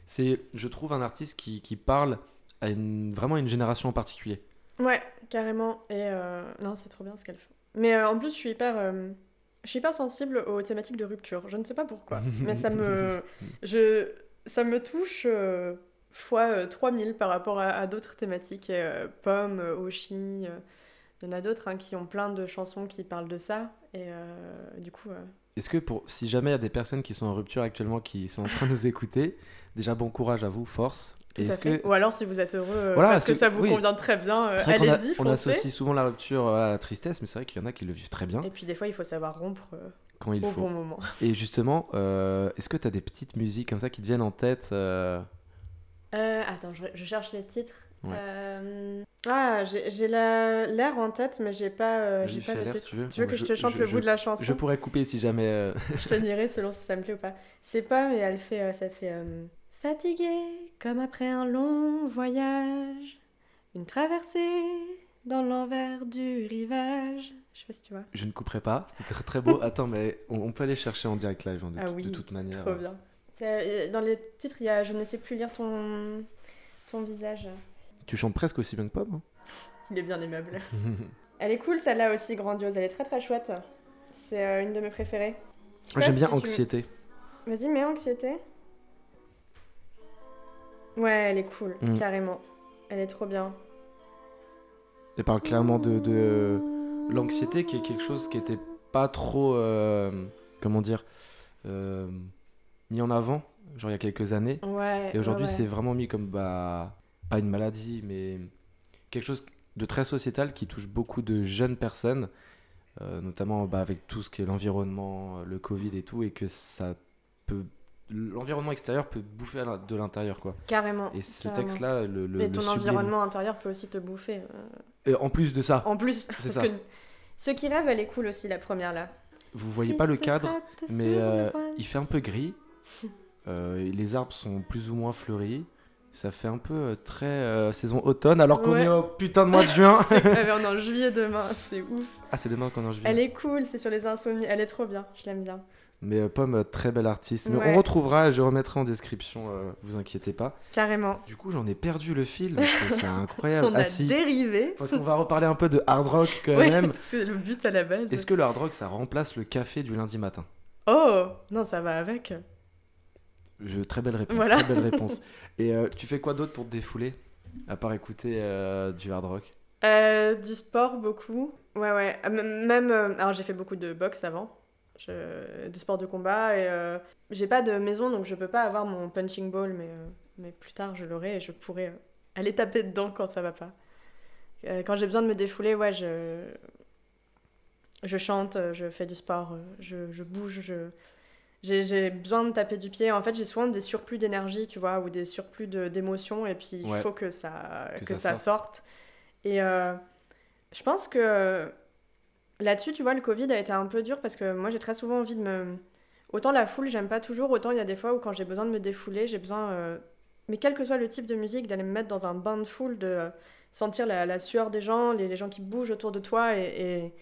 c'est, je trouve un artiste qui, qui parle à une vraiment à une génération en particulier. Ouais, carrément. Et euh, non, c'est trop bien ce qu'elle fait. Mais euh, en plus, je suis hyper, euh, je suis hyper sensible aux thématiques de rupture. Je ne sais pas pourquoi, mais ça me, je, ça me touche euh, fois euh, 3000 par rapport à, à d'autres thématiques. Euh, Pomme, euh, Oshi, euh, il y en a d'autres hein, qui ont plein de chansons qui parlent de ça. Et euh, du coup, euh, Est-ce que pour, si jamais il y a des personnes qui sont en rupture actuellement, qui sont en train de nous écouter, déjà bon courage à vous, force. Tout Et à est-ce fait. que Ou alors, si vous êtes heureux, euh, Voilà, parce que ça vous oui. convient très bien, euh, allez-y, on, foncez. associe souvent la rupture à la tristesse, mais c'est vrai qu'il y en a qui le vivent très bien Et puis des fois, il faut savoir rompre euh, quand il au faut. bon moment. Et justement, euh, est-ce que tu as des petites musiques comme ça qui te viennent en tête attends, je, je cherche les titres. Ouais. Euh, Ah, j'ai j'ai la- l'air en tête, mais j'ai pas, j'ai pas le titre. si tu veux. Tu veux que je, te chante je- le bout de la chanson? Je pourrais couper si jamais. Je te dirai selon si ça me plaît ou pas. C'est pas, mais elle fait, ça fait fatigué comme après un long voyage, une traversée dans l'envers du rivage. Je sais pas si tu vois. Je ne couperai pas, c'était très très beau. Attends, mais on, on peut aller chercher en direct live hein, de, Ah tout- oui, de toute manière. Trop bien. Euh, Dans les titres, il y a Je ne sais plus lire ton, ton visage. Tu chantes presque aussi bien que Pomme. hein Il est bien aimable. Elle est cool celle-là aussi, grandiose. Elle est très très chouette. C'est euh, une de mes préférées. Pas j'aime bien tu- Anxiété. Vas-y, mets anxiété. Ouais, elle est cool, Mm. carrément. Elle est trop bien. Elle parle clairement de, de l'anxiété qui est quelque chose qui était pas trop. euh, comment dire euh, mis en avant, genre il y a quelques années. Ouais. Et aujourd'hui, ouais, c'est vraiment mis comme bah, pas une maladie, mais quelque chose de très sociétal qui touche beaucoup de jeunes personnes, euh, notamment bah, avec tout ce qui est l'environnement, euh, le Covid et tout, et que ça peut. L'environnement extérieur peut bouffer de l'intérieur, quoi. Carrément. Et ce carrément. texte-là, le, le, Et ton environnement intérieur peut aussi te bouffer. euh, en plus de ça, En plus, parce ça. que Ceux qui rêvent, elle est cool aussi, la première là. vous voyez pas le cadre, mais euh, il fait un peu gris. Euh, les arbres sont plus ou moins fleuris. Ça fait un peu très saison automne, alors qu'on Ouais. est au putain de mois de juin. C'est- on est en juillet demain, c'est ouf. ah, c'est demain qu'on est en juillet. Elle est cool, c'est sur les insomnies, elle est trop bien, je l'aime bien. Mais euh, Pomme, euh, très belle artiste. Mais Ouais. on retrouvera, je remettrai en description, euh, vous inquiétez pas. Carrément. Du coup, j'en ai perdu le fil. C'est incroyable. On a Ah, si. dérivé. Parce qu'on va reparler un peu de hard rock quand Ouais, même. c'est le but à la base. Est-ce que le hard rock, ça remplace le café du lundi matin? Oh Non, ça va avec. Je, Très belle réponse. Voilà. Très belle réponse. Et euh, tu fais quoi d'autre pour te défouler À part écouter euh, du hard rock? Du sport, beaucoup. Ouais, ouais. Même. Alors, j'ai fait beaucoup de boxe avant. Je... De sport de combat. Et euh, j'ai pas de maison, donc je peux pas avoir mon punching ball, mais, euh, mais plus tard, je l'aurai et je pourrai euh, aller taper dedans quand ça va pas. Quand j'ai besoin de me défouler, ouais, je, je chante, je fais du sport, je, je bouge, je... J'ai, besoin de taper du pied. En fait, j'ai souvent des surplus d'énergie, tu vois, ou des surplus de, d'émotions, et puis il Ouais. faut que ça, Que que, ça ça, sorte. Et je pense que là-dessus, tu vois, le Covid a été un peu dur parce que moi, j'ai très souvent envie de me. Autant la foule, j'aime pas toujours, autant il y a des fois où quand j'ai besoin de me défouler, j'ai besoin. euh, Mais quel que soit le type de musique, d'aller me mettre dans un bain de foule, de euh, sentir la, la sueur des gens, les, les gens qui bougent autour de toi et. et...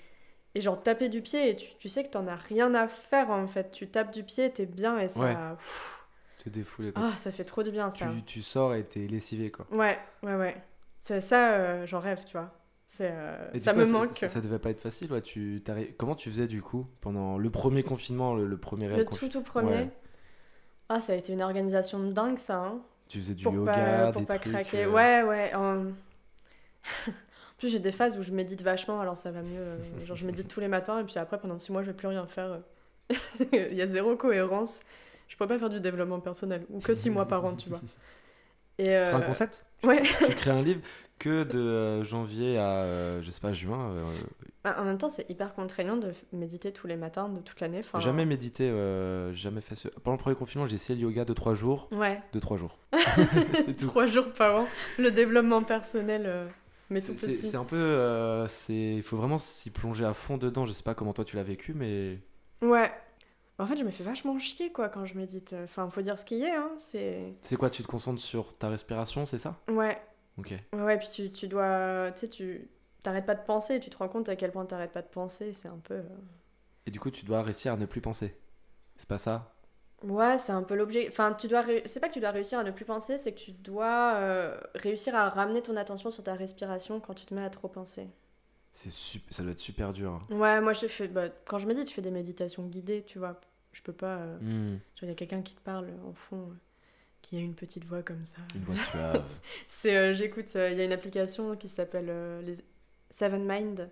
et genre taper du pied et tu, tu sais que t'en as rien à faire en fait. Tu tapes du pied, t'es bien et ça. Ouais. pff, Te défouler. ah, ça fait trop du bien ça. tu, tu sors et t'es lessivé quoi. Ouais, ouais, ouais. C'est ça, euh, j'en rêve, tu vois. Euh, ça coup, me manque. Ça, ça devait pas être facile. Ouais. Tu, Comment tu faisais du coup pendant le premier confinement, le, le premier Le tout tout premier. Ouais. Ah, ça a été une organisation de dingue ça. Hein. Tu faisais du Pour yoga, pas, pour des pas trucs. craquer. euh, Ouais, ouais. en- en plus, j'ai des phases où je médite vachement, alors ça va mieux. euh, Genre, je médite tous les matins et puis après, pendant six mois, je vais plus rien faire. Il y a zéro cohérence. Je pourrais pas faire du développement personnel ou que six mois par an, tu vois. C'est un concept? Ouais. Tu crées un livre que de euh, janvier à, euh, je sais pas, juin. euh, Bah, en même temps, c'est hyper contraignant de méditer tous les matins de toute l'année. Enfin, Jamais médité, euh, jamais fait ce... Pendant le premier confinement, j'ai essayé le yoga de 3 jours. Ouais. De 3 jours. c'est tout. Jours par an. Le développement personnel, euh, mais tout petit. c'est un peu. euh, c'est- Il faut vraiment s'y plonger à fond dedans. Je sais pas comment toi tu l'as vécu, mais. Ouais. En fait, je me fais vachement chier, quoi, quand je médite. Enfin, faut dire ce qu'il y a, hein. C'est... C'est quoi Tu te concentres sur ta respiration, c'est ça? Ouais. Ok. Ouais, ouais, puis tu, tu dois... Tu sais, tu... T'arrêtes pas de penser, tu te rends compte à quel point t'arrêtes pas de penser, c'est un peu... euh, Et du coup, tu dois réussir à ne plus penser. C'est pas ça? Ouais, c'est un peu l'objet... Enfin, tu dois... ré- C'est pas que tu dois réussir à ne plus penser, c'est que tu dois euh, réussir à ramener ton attention sur ta respiration quand tu te mets à trop penser. C'est sup- Ça doit être super dur. hein. Ouais, moi, je fais... bah, quand je médite, je fais des méditations guidées, tu vois. Je peux pas... euh, Hmm, Genre, il y a quelqu'un qui te parle en fond, euh, qui a une petite voix comme ça. Une voix suave. C'est, euh, j'écoute, euh, il y a une application qui s'appelle euh, les Seven Mind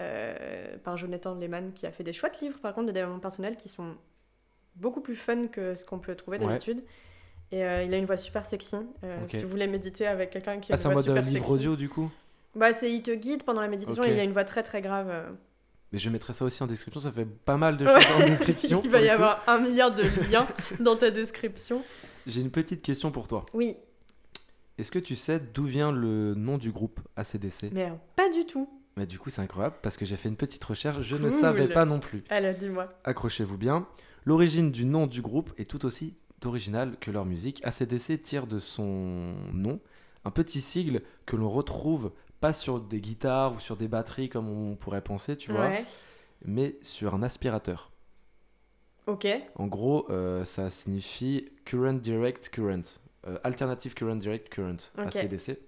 euh, par Jonathan Lehman qui a fait des chouettes livres par contre de développement personnel qui sont beaucoup plus fun que ce qu'on peut trouver Ouais. d'habitude. Et il a une voix super sexy. euh, Ok. Si vous voulez méditer avec quelqu'un qui a ah, une c'est en voix mode euh, super livre sexy. audio du coup? Bah, c'est il te guide pendant la méditation et il y a une voix très très grave. Mais je mettrai ça aussi en description. Ça fait pas mal de Ouais. choses en description. il va y avoir un milliard de liens dans ta description. J'ai une petite question pour toi. Oui, Est-ce que tu sais d'où vient le nom du groupe ACDC mais alors, pas du tout. Bah, Du coup, c'est incroyable parce que j'ai fait une petite recherche. Je ne savais pas non plus. Alors, dis-moi. Accrochez-vous bien. L'origine du nom du groupe est tout aussi originale que leur musique. ACDC tire de son nom un petit sigle que l'on retrouve pas sur des guitares ou sur des batteries comme on pourrait penser, tu vois, Ouais. mais sur un aspirateur. Ok. En gros, euh, ça signifie Current Direct Current, euh, Alternative Current Direct Current. ACDC.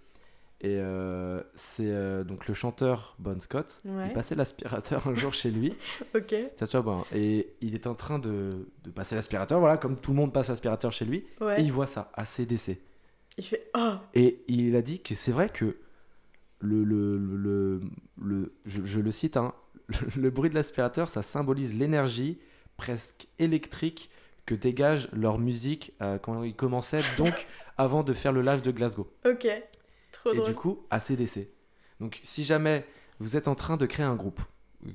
Et euh, c'est donc le chanteur Bon Scott. Ouais. Il passait l'aspirateur un jour chez lui. Ok. Ça, tu vois, ben, et il est en train de, de passer l'aspirateur, voilà, comme tout le monde passe l'aspirateur chez lui. Ouais. Et il voit ça, ACDC. Il fait Oh Et il a dit que c'est vrai que le, le, le, le- le- je, je le cite, hein, le, le bruit de l'aspirateur, ça symbolise l'énergie presque électrique que dégage leur musique euh, quand ils commençaient, donc avant de faire le live de Glasgow. Ok. Trop Et drôle. du coup, ACDC. Donc si jamais vous êtes en train de créer un groupe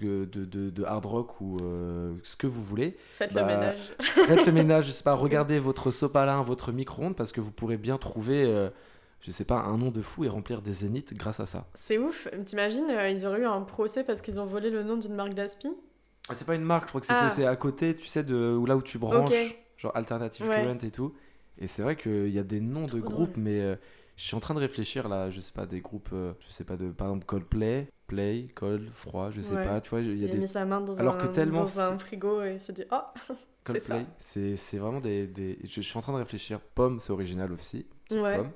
euh, de, de, de hard rock ou euh, ce que vous voulez, Faites bah, le ménage. Faites le ménage, je sais pas, regardez votre sopalin, votre micro-ondes, parce que vous pourrez bien trouver, euh, je sais pas, un nom de fou et remplir des zéniths grâce à ça. C'est ouf. T'imagines, euh, ils auraient eu un procès parce qu'ils ont volé le nom d'une marque d'aspi? Ah, c'est pas une marque, je crois que Ah. c'est à côté, tu sais, de là où tu branches, genre Alternative Ouais. Current et tout. Et c'est vrai qu'il y a des noms de groupes, drôle. mais euh, je suis en train de réfléchir là, je sais pas, des groupes, euh, je sais pas, de par exemple Coldplay, Play, Cold, Froid, je sais Ouais. pas, tu vois, il y Il a a des mis sa main dans, Alors un, que tellement dans un frigo et il s'est dit Oh. Coldplay, c'est vraiment des, des- Je, je suis en train de réfléchir. Pomme, c'est original aussi. Ouais. Pomme.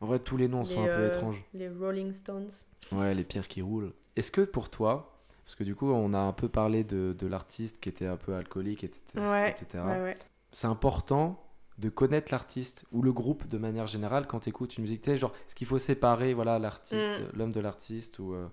En vrai, tous les noms sont un peu euh, étranges. Les Rolling Stones. Ouais, les pierres qui roulent. Est-ce que pour toi, parce que du coup, on a un peu parlé de, de l'artiste qui était un peu alcoolique, etc. Ouais, etc. Ouais, ouais. C'est important de connaître l'artiste ou le groupe de manière générale quand tu écoutes une musique. Tu sais, genre, est-ce qu'il faut séparer voilà, l'artiste, Mm. l'homme de l'artiste ou. euh,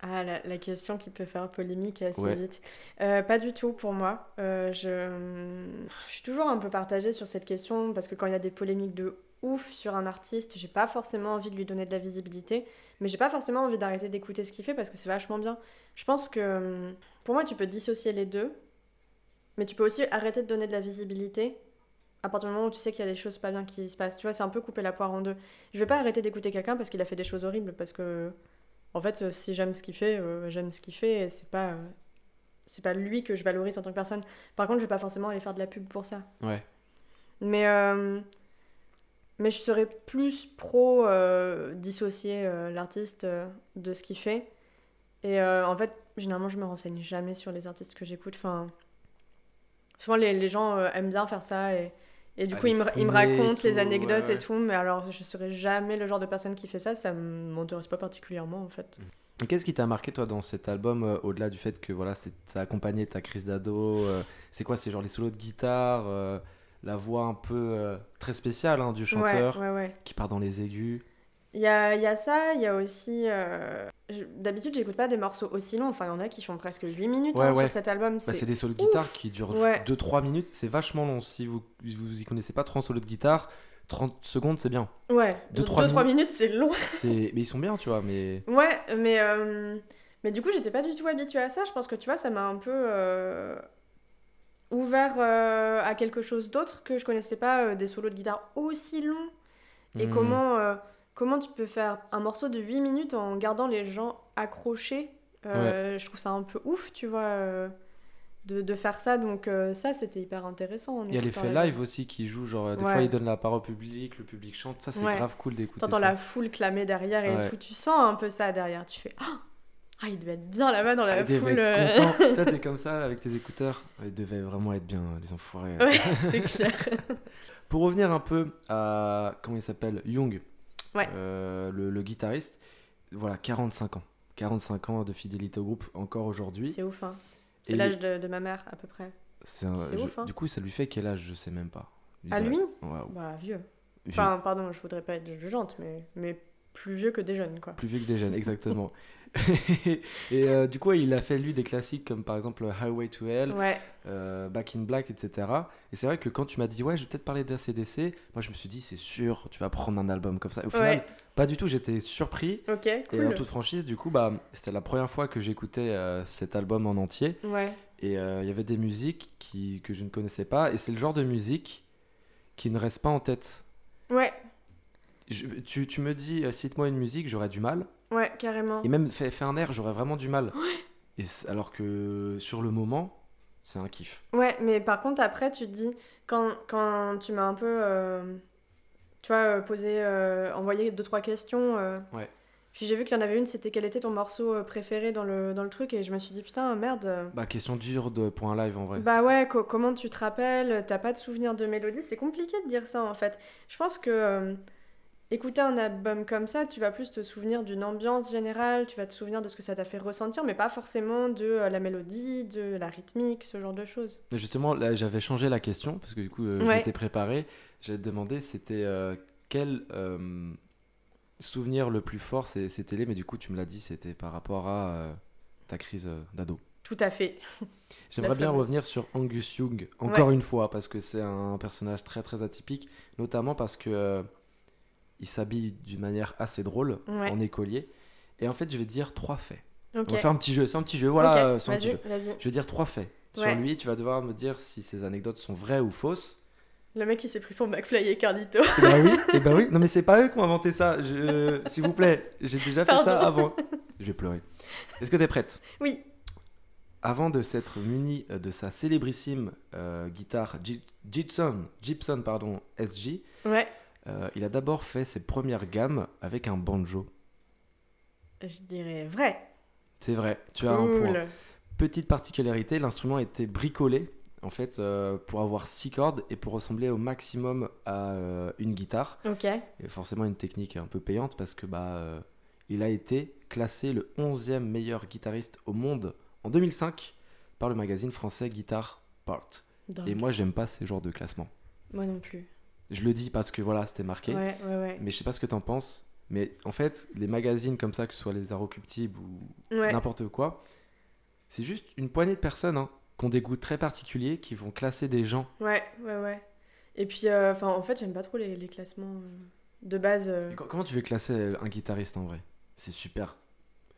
Ah, la, la question qui peut faire polémique assez Ouais. vite. Euh, pas du tout pour moi. Euh, je... je suis toujours un peu partagée sur cette question parce que quand il y a des polémiques de ouf sur un artiste, j'ai pas forcément envie de lui donner de la visibilité, mais j'ai pas forcément envie d'arrêter d'écouter ce qu'il fait parce que c'est vachement bien. Je pense que hum, pour moi, tu peux dissocier les deux, mais tu peux aussi arrêter de donner de la visibilité à partir du moment où tu sais qu'il y a des choses pas bien qui se passent. Tu vois, c'est un peu couper la poire en deux. Je vais pas arrêter d'écouter quelqu'un parce qu'il a fait des choses horribles parce que en fait, euh, si j'aime ce qu'il fait, euh, j'aime ce qu'il fait et c'est pas, euh, c'est pas lui que je valorise en tant que personne. Par contre, je vais pas forcément aller faire de la pub pour ça. Ouais. Mais, euh, mais je serais plus pro euh, dissocier euh, l'artiste euh, de ce qu'il fait. Et en fait, généralement, je me renseigne jamais sur les artistes que j'écoute. Enfin, souvent, les, les gens aiment bien faire ça et, et du Ah, coup, ils me, ils me racontent les anecdotes ouais, et tout. Mais alors, je serais jamais le genre de personne qui fait ça. Ça m'intéresse pas particulièrement, en fait. Et Qu'est-ce qui t'a marqué toi dans cet album au-delà du fait que voilà ça a accompagné ta crise d'ado C'est quoi? C'est genre les solos de guitare, la voix un peu euh, très spéciale hein, du chanteur Ouais, ouais, ouais. qui part dans les aigus. Il y a, y a ça, il y a aussi. euh, D'habitude, j'écoute pas des morceaux aussi longs. Enfin, il y en a qui font presque 8 minutes hein, sur cet album. Bah, c'est- des solos de guitare qui durent Ouais. 2-3 minutes, c'est vachement long. Si vous, vous y connaissez pas trop en solo de guitare, 30 secondes c'est bien. Ouais, Deux, trois 2-3 minutes, c'est long. Mais ils sont bien, tu vois, mais. Ouais, mais, euh, mais du coup, j'étais pas du tout habituée à ça. Je pense que tu vois, ça m'a un peu euh, ouvert euh, à quelque chose d'autre que je connaissais pas, euh, des solos de guitare aussi longs. Et Hmm. comment, euh, comment tu peux faire un morceau de 8 minutes en gardant les gens accrochés Je trouve ça un peu ouf, tu vois, de, de faire ça. Donc, ça, c'était hyper intéressant. Il y a l'effet live aussi qui joue, genre des Ouais. fois ils donnent la parole au public, le public chante, ça c'est Ouais. grave cool d'écouter T'entends la foule clamer derrière et tout. Tu sens un peu ça derrière. Tu fais Ah, ah, il devait être bien là-bas dans la Ah, foule. être contents. Toi t'es comme ça avec tes écouteurs, ils devaient vraiment être bien, les enfoirés. Ouais, c'est clair. Pour revenir un peu à, comment il s'appelle, Young, Ouais. euh, le, le guitariste, voilà, 45 ans. 45 ans de fidélité au groupe encore aujourd'hui. C'est ouf, hein. C'est l'âge de, de ma mère, à peu près. C'est ouf, hein. Du coup, ça lui fait quel âge? Je sais même pas. Il À doit- lui? Ouais, Bah, vieux. vieux. Enfin, pardon, je voudrais pas être jugeante, mais, mais plus vieux que des jeunes, quoi. Plus vieux que des jeunes, exactement. et euh, du coup, il a fait lui des classiques comme par exemple Highway to Hell, Ouais, euh, Back in Black, etc. Et c'est vrai que quand tu m'as dit, ouais, je vais peut-être parler d'ACDC, moi je me suis dit, c'est sûr, tu vas prendre un album comme ça. Au final, ouais, pas du tout, j'étais surpris. ok, Et en cool. toute franchise, du coup, bah, c'était la première fois que j'écoutais euh, cet album en entier. Ouais, Et il y avait des musiques qui, que je ne connaissais pas. Et c'est le genre de musique qui ne reste pas en tête. ouais, Je- tu, tu me dis, euh, cite-moi une musique, j'aurais du mal. ouais, carrément. Et même fait, fait un air, j'aurais vraiment du mal. Et c- alors que sur le moment, c'est un kiff. Ouais, mais par contre, après, tu te dis, quand, quand tu m'as un peu, euh, tu vois, euh, posé, euh, envoyé deux, trois questions, euh, Ouais. puis j'ai vu qu'il y en avait une, c'était quel était ton morceau préféré dans le, dans le truc, et je me suis dit, putain, merde. euh, Bah, question dure de, pour un live en vrai. Bah ouais, co- comment tu te rappelles T'as pas de souvenir de mélodie? C'est compliqué de dire ça en fait. Je pense que écouter un album comme ça, tu vas plus te souvenir d'une ambiance générale, tu vas te souvenir de ce que ça t'a fait ressentir, mais pas forcément de euh, la mélodie, de la rythmique, ce genre de choses. Justement, là, j'avais changé la question parce que du coup, euh, je Ouais. m'étais préparé. J'avais demandé c'était euh, quel euh, souvenir le plus fort c'était les, mais du coup, tu me l'as dit, c'était par rapport à ta crise d'ado. Tout à fait. J'aimerais bien revenir sur Angus Young, encore une fois, parce que c'est un personnage très très atypique, notamment parce que il s'habille d'une manière assez drôle, Ouais. en écolier. Et en fait, je vais dire trois faits. On va faire un petit jeu, c'est un petit jeu, voilà, Ok, euh, un petit jeu. Je vais dire trois faits. Sur lui, tu vas devoir me dire si ces anecdotes sont vraies ou fausses. Le mec il s'est pris pour McFly et Carlito. Eh bah oui, eh bah oui. Non mais c'est pas eux qui ont inventé ça. Je... S'il vous plaît, j'ai déjà fait ça avant. Je vais pleurer. Est-ce que t'es prête? Oui. Avant de s'être muni euh, de sa célébrissime euh, guitare Gi- Gibson, Gibson pardon, SG, Ouais. Euh, il a d'abord fait ses premières gammes avec un banjo. Je dirais vrai. C'est vrai, tu as un point. Petite particularité, l'instrument a été bricolé en fait euh, pour avoir six cordes et pour ressembler au maximum à euh, une guitare. Ok. Et forcément une technique un peu payante parce que bah il a été classé le 11e meilleur guitariste au monde en 2005 par le magazine français Guitar Part. Et moi j'aime pas ces genres de classements. Moi non plus. Je le dis parce que voilà, c'était marqué. Ouais, ouais, ouais. Mais je sais pas ce que t'en penses. Mais en fait, les magazines comme ça, que ce soit les Arocuptib ou n'importe quoi, c'est juste une poignée de personnes hein, qui ont des goûts très particuliers, qui vont classer des gens. Ouais, ouais, ouais. Et puis, euh, enfin, en fait, j'aime pas trop les, les classements euh, de base. euh. Comment tu veux classer euh, un guitariste en vrai? C'est super.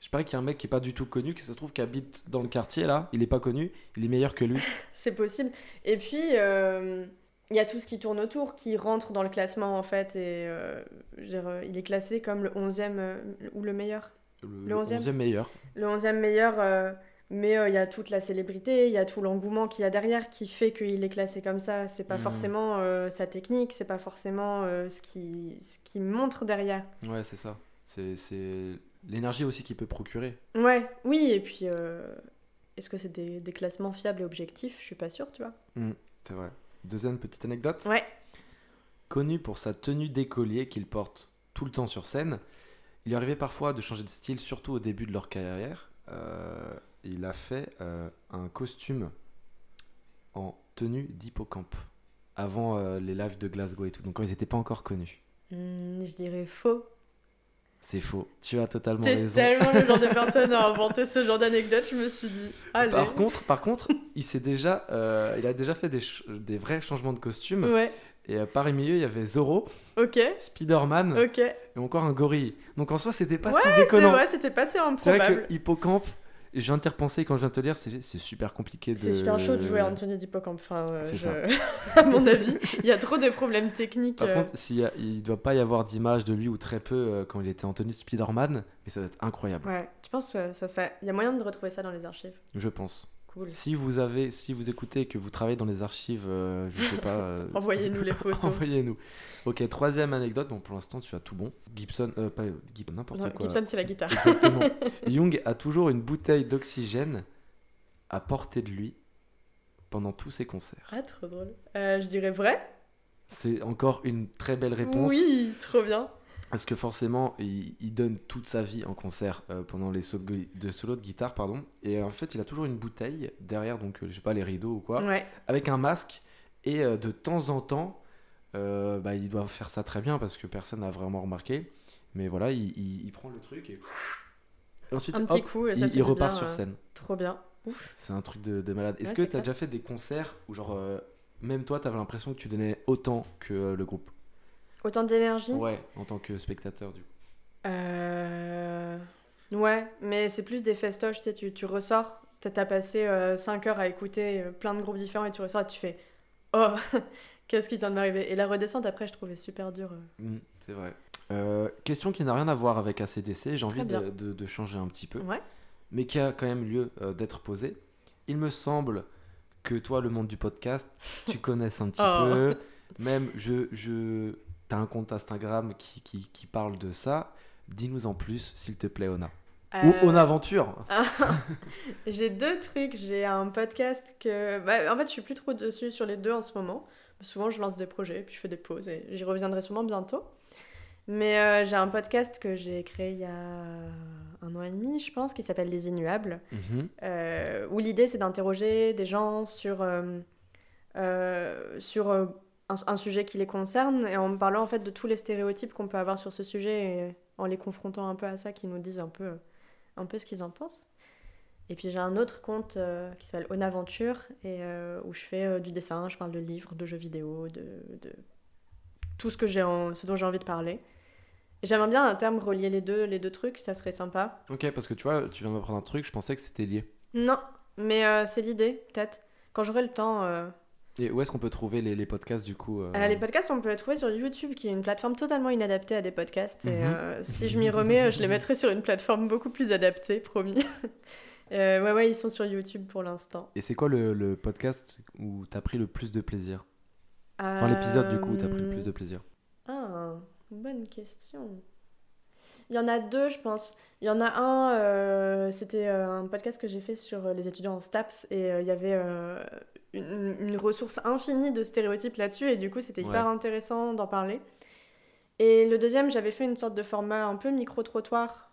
Je parie qu'il y a un mec qui est pas du tout connu, qui ça se trouve qui habite dans le quartier là, il est pas connu, il est meilleur que lui. C'est possible. Et puis, euh, il y a tout ce qui tourne autour, qui rentre dans le classement, en fait. Et euh, je veux dire, euh, il est classé comme le 11e euh, ou le meilleur. Le, Le onzième 11e meilleur. Le 11e meilleur, euh, mais il y a toute la célébrité, il y a tout l'engouement qu'il y a derrière qui fait qu'il est classé comme ça. C'est pas Mhm. forcément sa technique, c'est pas forcément ce qui ce qui montre derrière. Ouais, c'est ça. C'est l'énergie aussi qu'il peut procurer. Ouais, oui, et puis est-ce que c'est des, des classements fiables et objectifs? Je suis pas sûre, tu vois. C'est vrai. Deuxième petite anecdote. Ouais. Connu pour sa tenue d'écolier qu'il porte tout le temps sur scène, il lui arrivait parfois de changer de style, surtout au début de leur carrière. Euh, il a fait euh, un costume en tenue d'hippocampe avant euh, les lives de Glasgow et tout, donc quand ils n'étaient pas encore connus. Hmm, je dirais faux. C'est faux. Tu as totalement T'es raison. tellement le genre de personne à inventer ce genre d'anecdote, je me suis dit. Allez. Par contre, par contre, il s'est déjà, euh, il a déjà fait des, des vrais changements de costume. Ouais, Et euh, par milieu, il y avait Zorro, ok, Spider-Man ok. et encore un gorille. Donc en soi, c'était pas Ouais, si C'est déconnant. vrai, c'était pas si C'est vrai improbable. que Hippocampe, je viens de t'y repenser quand je viens de te dire, c'est super compliqué de. C'est super chaud de jouer Anthony d'Hippocampe. Enfin, euh, je- à mon avis, il y a trop de problèmes techniques. Par euh. contre, il doit pas y avoir d'image de lui ou très peu euh, quand il était de Spider-Man, mais ça va être incroyable, Ouais, tu penses que ça, y a moyen de retrouver ça dans les archives? Je pense. Cool. Si vous avez, si vous écoutez et que vous travaillez dans les archives, euh, je sais pas. euh, Envoyez-nous les photos. Envoyez-nous. Ok, troisième anecdote. Bon, pour l'instant, tu as tout bon. Gibson, euh, pas Gibson, n'importe quoi. Gibson, c'est la guitare. Exactement. Young a toujours une bouteille d'oxygène à portée de lui pendant tous ses concerts. Ah, trop drôle. Euh, je dirais vrai C'est encore une très belle réponse. Oui, trop bien. Parce que forcément, il, il donne toute sa vie en concert euh, pendant les solos de, solos de guitare. pardon. Et en fait, il a toujours une bouteille derrière, donc euh, je sais pas, les rideaux ou quoi, Ouais, avec un masque. Et euh, de temps en temps, euh, bah, il doit faire ça très bien parce que personne n'a vraiment remarqué. Mais voilà, il, il- il prend le truc et, et ensuite, un petit hop, coup et ça il, repart bien, sur scène. Trop bien. C'est un truc de, de malade. Est-ce Ouais, que tu as clair. déjà fait des concerts où, genre, même toi, tu avais l'impression que tu donnais autant que le groupe? Autant d'énergie Ouais, en tant que spectateur, du coup. Euh... Ouais, mais c'est plus des festoches, tu sais, tu, tu ressors, t'as passé 5 heures à écouter euh, plein de groupes différents et tu ressors et tu fais Oh, qu'est-ce qui vient de m'arriver? Et la redescente après, je trouvais super dur. euh. Mm, c'est vrai. Euh, question qui n'a rien à voir avec ACDC, j'ai envie de, de- de changer un petit peu, Ouais. mais qui a quand même lieu euh, d'être posée. Il me semble que toi, le monde du podcast, tu connaisses un petit Oh. peu. Même, je, je... tu as un compte Instagram qui, qui, qui parle de ça. Dis-nous en plus, s'il te plaît, Ona. Ou Euh, On Aventure. J'ai deux trucs. J'ai un podcast que. bah, en fait, je suis plus trop dessus sur les deux en ce moment. Souvent, je lance des projets, puis je fais des pauses et j'y reviendrai sûrement bientôt. Mais euh, j'ai un podcast que j'ai créé il y a un an et demi, je pense, qui s'appelle Les Innuables. Mhm. euh, où l'idée c'est d'interroger des gens sur, euh, euh, sur euh, un, un sujet qui les concerne et en me parlant en fait de tous les stéréotypes qu'on peut avoir sur ce sujet et en les confrontant un peu à ça, qui nous disent un peu, un peu ce qu'ils en pensent. Et puis j'ai un autre compte euh, qui s'appelle On Aventure et euh, où je fais euh, du dessin, je parle de livres, de jeux vidéo, de, de tout ce, que j'ai en- ce dont j'ai envie de parler. J'aimerais bien à terme relier les deux, les deux trucs, ça serait sympa. Ok, parce que tu vois, tu viens de m'apprendre un truc, je pensais que c'était lié. Non, mais c'est l'idée, peut-être. Quand j'aurai le temps. Et où est-ce qu'on peut trouver les, les podcasts du coup euh, euh, les podcasts, on peut les trouver sur YouTube, qui est une plateforme totalement inadaptée à des podcasts. Et Mhm. euh, si je m'y remets, je les mettrai sur une plateforme beaucoup plus adaptée, promis. Ouais, ouais, ils sont sur YouTube pour l'instant. Et c'est quoi le, le podcast où t'as pris le plus de plaisir? Enfin, l'épisode du coup où t'as pris le plus de plaisir. Ah, bonne question. Il y en a deux, je pense. Il y en a un, euh, c'était euh, un podcast que j'ai fait sur euh, les étudiants en STAPS et euh, il y avait euh, une, une ressource infinie de stéréotypes là-dessus et du coup c'était hyper intéressant d'en parler. Et le deuxième, j'avais fait une sorte de format un peu micro-trottoir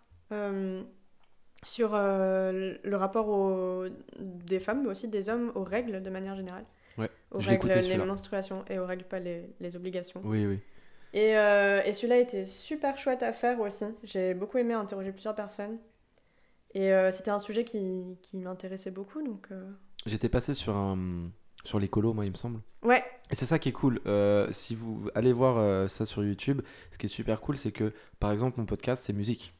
sur le rapport aux, des femmes, mais aussi des hommes aux règles de manière générale. Ouais, Aux règles, les menstruations et aux règles, pas les, les obligations. Oui, oui. Et, euh, et celui-là était super chouette à faire aussi. J'ai beaucoup aimé interroger plusieurs personnes. Et euh, c'était un sujet qui, qui m'intéressait beaucoup, donc... euh, J'étais passé sur un sur l'écolo, moi, il me semble. Ouais, Et c'est ça qui est cool. Si vous allez voir ça sur YouTube, ce qui est super cool, c'est que, par exemple, mon podcast, c'est musique.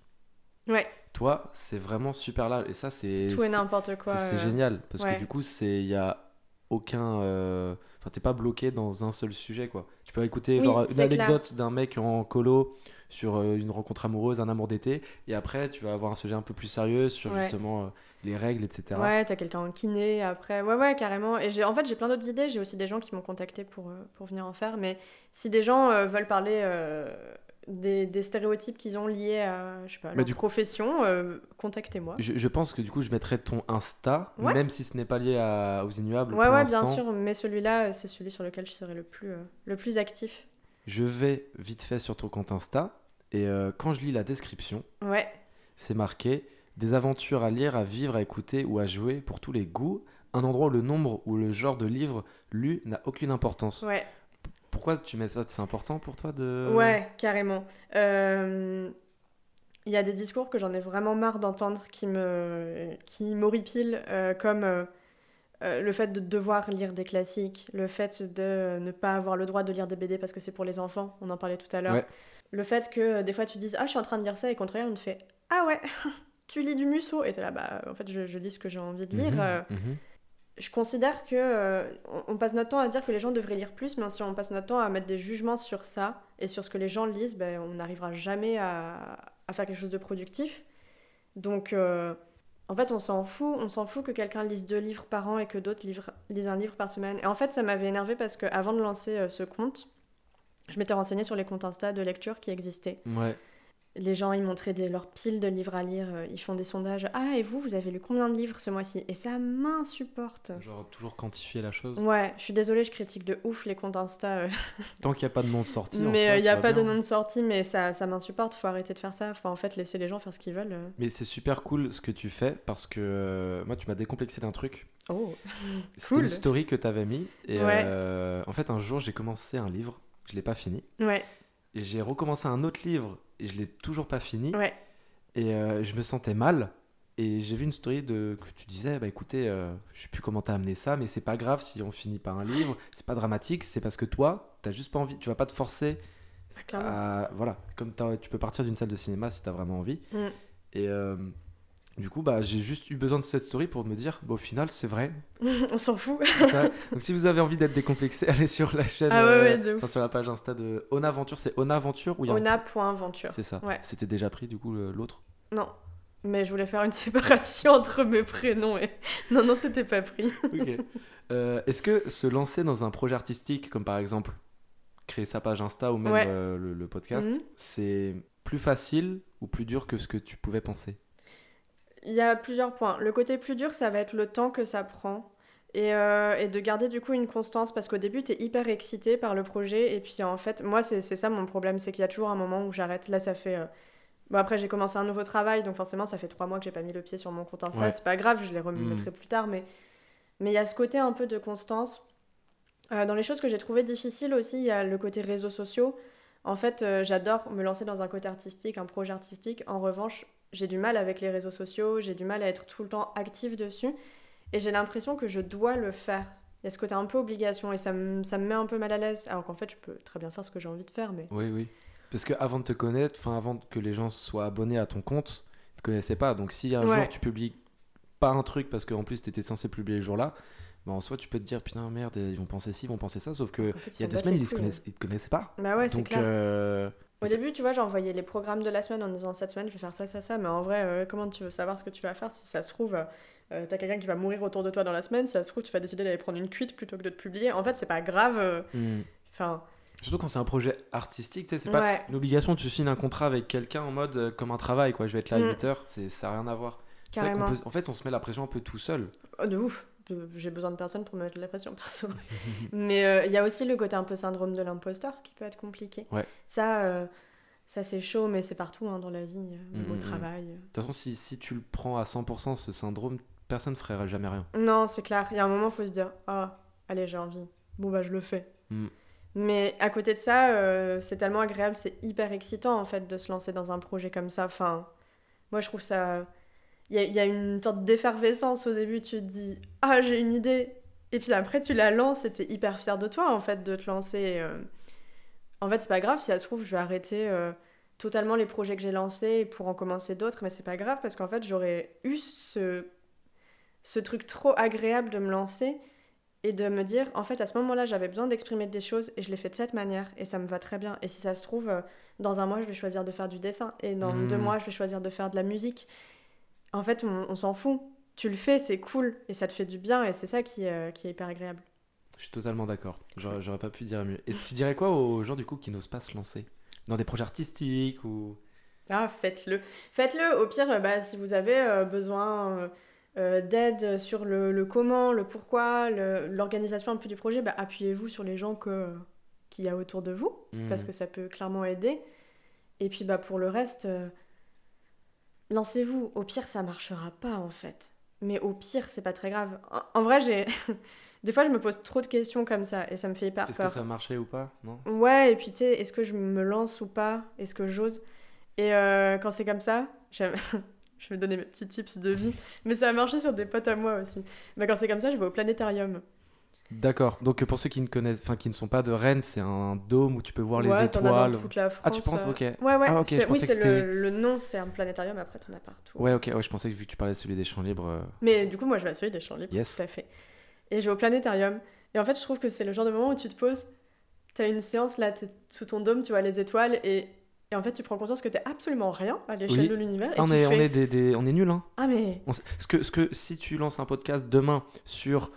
ouais, Toi, c'est vraiment super large. Et ça, c'est tout et n'importe quoi. c'est- génial. Parce ouais. que du coup, il y a aucun. Enfin, t'es pas bloqué dans un seul sujet, quoi. Tu peux écouter Oui, genre une anecdote d'un mec en colo sur euh, une rencontre amoureuse, un amour d'été, et après, tu vas avoir un sujet un peu plus sérieux sur Ouais. justement euh, les règles, etc. Ouais, t'as quelqu'un en kiné après. Ouais, ouais, carrément. Et j'ai, en fait, j'ai plein d'autres idées. J'ai aussi des gens qui m'ont contacté pour, euh, pour venir en faire. Mais si des gens euh, veulent parler des, des stéréotypes qu'ils ont liés à, je sais pas, Mais leur du profession, euh, contactez-moi. Je, je pense que du coup, je mettrai ton Insta, Ouais. même si ce n'est pas lié à- aux Innuables. Ouais, pour ouais, bien sûr. Mais celui-là, euh, c'est celui sur lequel je serai le plus, euh, le plus actif. Je vais vite fait sur ton compte Insta, et euh, quand je lis la description, Ouais, c'est marqué des aventures à lire, à vivre, à écouter ou à jouer pour tous les goûts. Un endroit où le nombre ou le genre de livre lu n'a aucune importance. ouais. Pourquoi tu mets ça C'est important pour toi de. Ouais, carrément. Euh, Il y a des discours que j'en ai vraiment marre d'entendre qui me qui m'horripilent, euh, comme euh, euh, le fait de devoir lire des classiques, le fait de ne pas avoir le droit de lire des BD parce que c'est pour les enfants, on en parlait tout à l'heure. Ouais. Le fait que euh, des fois tu dises Ah, je suis en train de lire ça, et contre on te fait Ah ouais, tu lis du Musso, et t'es là, bah en fait, je, je lis ce que j'ai envie de lire. Mhm, euh, mhm. Je considère que euh, on, passe notre temps à dire que les gens devraient lire plus, mais si on passe notre temps à mettre des jugements sur ça et sur ce que les gens lisent, ben, on n'arrivera jamais à, à faire quelque chose de productif. Donc, euh, en fait, on s'en fout. On s'en fout que quelqu'un lise deux livres par an et que d'autres lisent un livre par semaine. Et en fait, ça m'avait énervé parce que avant de lancer euh, ce compte, je m'étais renseignée sur les comptes Insta de lecture qui existaient. Ouais. Les gens, ils montraient des, leurs piles de livres à lire, euh, ils font des sondages. Ah, et vous, vous avez lu combien de livres ce mois-ci? Et ça m'insupporte. Genre toujours quantifier la chose. Ouais, je suis désolée, je critique de ouf les comptes Insta. euh, Tant qu'il n'y a pas de nom de sortie. mais soi, il n'y a pas de nom de sortie, mais ça, ça m'insupporte, faut arrêter de faire ça. Enfin, en fait, laisser les gens faire ce qu'ils veulent. euh. Mais c'est super cool ce que tu fais parce que euh, moi, tu m'as décomplexé d'un truc. Oh, C'était Cool. une story que tu avais mis. Et Ouais. euh, en fait, un jour, j'ai commencé un livre. Je l'ai pas fini. ouais, Et j'ai recommencé un autre livre et je l'ai toujours pas fini. ouais, Et euh, je me sentais mal. Et j'ai vu une story de que tu disais, bah écoutez, euh, je sais plus comment t'as amené ça, mais c'est pas grave si on finit par un livre, c'est pas dramatique, c'est parce que toi, t'as juste pas envie, tu vas pas te forcer à, voilà, comme tu peux partir d'une salle de cinéma si t'as vraiment envie. Mm. Et euh, du coup, bah j'ai juste eu besoin de cette story pour me dire, bah, au final, c'est vrai. on s'en fout. Donc si vous avez envie d'être décomplexé, allez sur la chaîne, Ah ouais, euh, ouais, enfin, sur la page Insta de Ona Aventure, c'est Ona Aventure ou un- Ona.venture. C'est ça. Ouais. C'était déjà pris du coup l'autre? Non. Mais je voulais faire une séparation entre mes prénoms et. Non, non, c'était pas pris. Ok. Euh, Est-ce que se lancer dans un projet artistique, comme par exemple créer sa page Insta ou même euh, le, le podcast, Mhm. c'est plus facile ou plus dur que ce que tu pouvais penser? Il y a plusieurs points. Le côté plus dur, ça va être le temps que ça prend. Et, euh, et de garder du coup une constance parce qu'au début, tu es hyper excité par le projet. Et puis en fait, moi, c'est ça mon problème c'est qu'il y a toujours un moment où j'arrête. Là, ça fait. euh, Bon, après, j'ai commencé un nouveau travail, donc forcément, ça fait trois mois que j'ai pas mis le pied sur mon compte Insta. Ouais. C'est pas grave, je les remettrai plus tard. Mais mais il y a ce côté un peu de constance. Euh, dans les choses que j'ai trouvées difficiles aussi, il y a le côté réseaux sociaux. En fait, j'adore me lancer dans un côté artistique, un projet artistique. En revanche, j'ai du mal avec les réseaux sociaux, j'ai du mal à être tout le temps active dessus. Et j'ai l'impression que je dois le faire. Il y a ce côté un peu obligation et ça me, ça me met un peu mal à l'aise. Alors qu'en fait, je peux très bien faire ce que j'ai envie de faire, mais. Oui, oui. Parce que avant de te connaître, enfin avant que les gens soient abonnés à ton compte, ils te connaissaient pas. Donc si un Ouais. jour tu publies pas un truc parce qu'en plus tu étais censé publier le jour-là, bah, en soi tu peux te dire putain merde, ils vont penser ci, ils vont penser ça. Sauf que En fait, il y a deux semaines ils connaissaient, ils te connaissaient pas. Bah ouais, c'est clair. euh, Au début, tu vois, j'envoyais les programmes de la semaine en disant cette semaine, je vais faire ça, ça, ça. Mais en vrai, euh, comment tu veux savoir ce que tu vas faire si ça se trouve, euh, t'as quelqu'un qui va mourir autour de toi dans la semaine, si ça se trouve, tu vas décider d'aller prendre une cuite plutôt que de te publier. En fait, c'est pas grave. euh, hmm. Surtout quand c'est un projet artistique, tu sais, c'est pas une obligation, tu signes un contrat avec quelqu'un en mode euh, comme un travail, quoi. Je vais être là à Mm. 8 heures, c'est, ça n'a rien à voir. Peut- en fait, on se met la pression un peu tout seul. Oh, de ouf. J'ai besoin de personne pour me mettre de la pression perso. Mais euh, il y a aussi le côté un peu syndrome de l'imposteur qui peut être compliqué. Ouais. Ça, euh, ça c'est chaud, mais c'est partout hein, dans la vie, euh, Mm, au mm, travail. De toute façon, si, si tu le prends à 100%, ce syndrome, personne ne ferait jamais rien. Non, c'est clair. Il y a un moment, il faut se dire Ah, allez, j'ai envie. Bon, bah, je le fais. Mm. Mais à côté de ça, euh, c'est tellement agréable, c'est hyper excitant en fait de se lancer dans un projet comme ça. Enfin, moi je trouve ça. Il y a, il y a une sorte d'effervescence au début, tu te dis Ah, j'ai une idée. Et puis après, tu la lances et t'es hyper fier de toi en fait de te lancer. euh. En fait, c'est pas grave si ça se trouve, je vais arrêter euh, totalement les projets que j'ai lancés pour en commencer d'autres, mais c'est pas grave parce qu'en fait, j'aurais eu ce, ce truc trop agréable de me lancer et de me dire, en fait, à ce moment-là, j'avais besoin d'exprimer des choses et je l'ai fait de cette manière et ça me va très bien. Et si ça se trouve, euh, dans un mois, je vais choisir de faire du dessin et dans Mhm. deux mois, je vais choisir de faire de la musique. En fait, on, on s'en fout. Tu le fais, c'est cool et ça te fait du bien et c'est ça qui, euh, qui est hyper agréable. Je suis totalement d'accord. J'aurais j'aurais pas pu dire mieux. Et tu dirais quoi aux gens du coup qui n'osent pas se lancer Dans des projets artistiques ou. Ah, faites-le. Faites-le. Au pire, bah, si vous avez euh, besoin euh, d'aide sur le, le comment, le pourquoi, le- l'organisation un peu du projet, bah, appuyez-vous sur les gens que, qu'il y a autour de vous, Hmm. parce que ça peut clairement aider. Et puis bah, pour le reste, euh, lancez-vous. Au pire, ça marchera pas en fait. Mais au pire, c'est pas très grave. En, en vrai, j'ai. Des fois, je me pose trop de questions comme ça et ça me fait hyper Est-ce que peur. ça marchait ou pas? Non? Ouais, et puis tu sais, est-ce que je me lance ou pas? Est-ce que j'ose? Et euh, quand c'est comme ça, j'aime- je vais donner mes petits tips de vie, mais ça a marché sur des potes à moi aussi. Mais quand c'est comme ça, je vais au planétarium. D'accord. Donc pour ceux qui ne connaissent, enfin qui ne sont pas de Rennes, c'est un dôme où tu peux voir les as étoiles. dans toute la France. Ah, tu penses euh. Ok. Ouais, ouais. Ah, ok, c'est- je oui, c'est le, le nom, c'est un planétarium, après t'en as partout. Ouais, ok. Ouais, je pensais que vu que tu parlais de celui des champs libres. euh, Mais du coup, moi, je vais à celui des champs libres, Yes. tout à fait. Et je vais au planétarium. Et en fait, je trouve que c'est le genre de moment où tu te poses, t'as une séance là, t'es sous ton dôme, tu vois les étoiles, et, et en fait, tu prends conscience que t'es absolument rien à l'échelle Oui. de l'univers. Ah, on est, on fais, est des, des- on est nuls, hein. Ah, mais. On ce que, ce que si tu lances un podcast demain sur,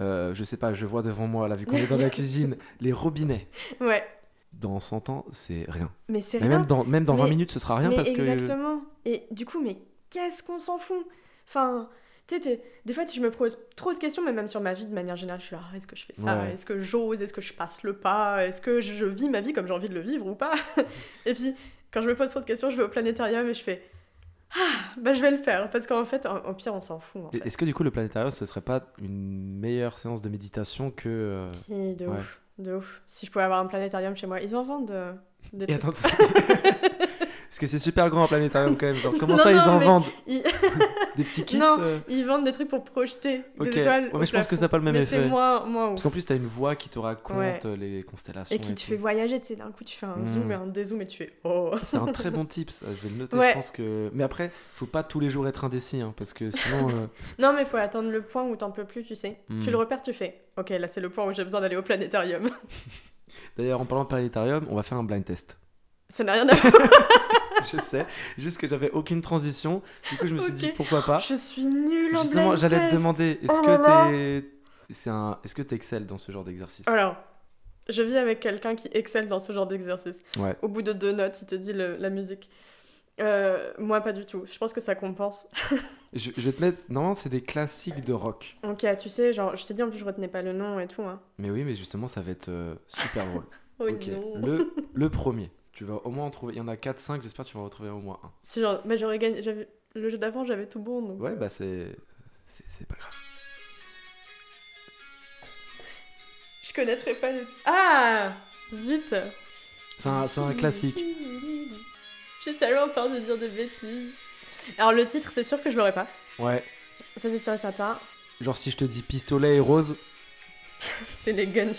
euh, je sais pas, je vois devant moi, là, vu qu'on est dans la cuisine, les robinets. Ouais. Dans 100 ans, c'est rien. Mais c'est rien. même dans, même dans 20 Mais- minutes, ce sera rien mais parce que. exactement. Et du coup, mais qu'est-ce qu'on s'en fout? Enfin, tu sais, des fois, je me pose trop de questions, mais même sur ma vie de manière générale, je suis là, ah, est-ce que je fais ça? Ouais. Est-ce que j'ose? Est-ce que je passe le pas? Est-ce que je vis ma vie comme j'ai envie de le vivre ou pas? Et puis, quand je me pose trop de questions, je vais au planétarium et je fais, ah, bah je vais le faire. Parce qu'en fait, au pire, on s'en fout. En Et- fait. Est-ce que du coup, le planétarium, ce serait pas une meilleure séance de méditation que. euh, Si, de Ouais. ouf. De ouf. Si je pouvais avoir un planétarium chez moi, ils en vendent euh, des Et trucs. attends. Parce que c'est super grand un planétarium quand même. Genre, comment Non, ça, ils en mais vendent ils- Des petits kits Non, euh Ils vendent des trucs pour projeter Ok. des étoiles. Ouais, mais je pense que ça a pas le même mais effet. c'est moins, moins. Parce qu'en plus, t'as une voix qui te raconte Ouais. euh, les constellations. Et qui te tout. fait voyager, tu sais, d'un coup tu fais un Mm. zoom et un dézoom et tu fais oh. C'est un très bon tip, ça. Je vais le noter. Ouais. Je pense que. Mais après, faut pas tous les jours être indécis, hein, parce que sinon. euh, Non, mais faut attendre le point où t'en peux plus, tu sais. Tu le repères, tu fais ok, là c'est le point où j'ai besoin d'aller au planétarium. D'ailleurs, en parlant de planétarium, on va faire un blind test. ça n'a rien à voir. Je sais, juste que j'avais aucune transition. Du coup, je me suis dit pourquoi pas. Je suis nulle en Justement, j'allais te demander, est-ce Oh que t'es. C'est un... Est-ce que t'excelles dans ce genre d'exercice? Alors, je vis avec quelqu'un qui excelle dans ce genre d'exercice. Ouais. Au bout de deux notes, il te dit le- la musique. Euh, moi, pas du tout. Je pense que ça compense. je, je vais te mettre. Non, c'est des classiques de rock. Ok, tu sais, genre, je t'ai dit en plus, je retenais pas le nom et tout. Hein. Mais oui, mais justement, ça va être euh, super drôle. Oh ok. non. Le, le premier. Tu vas au moins en trouver. Il y en a 4-5, j'espère que tu vas en retrouver au moins un. Si, genre, mais j'aurais gagné. Le jeu d'avant, j'avais tout bon. Donc... Ouais, bah c'est. c'est- C'est pas grave. Je connaîtrais pas le titre. Ah Zut C'est un, c'est un classique. J'ai tellement peur de dire des bêtises. Alors le titre, c'est sûr que je l'aurais pas. Ouais. Ça c'est sûr et certain. Genre, si je te dis pistolet et rose. C'est les Guns.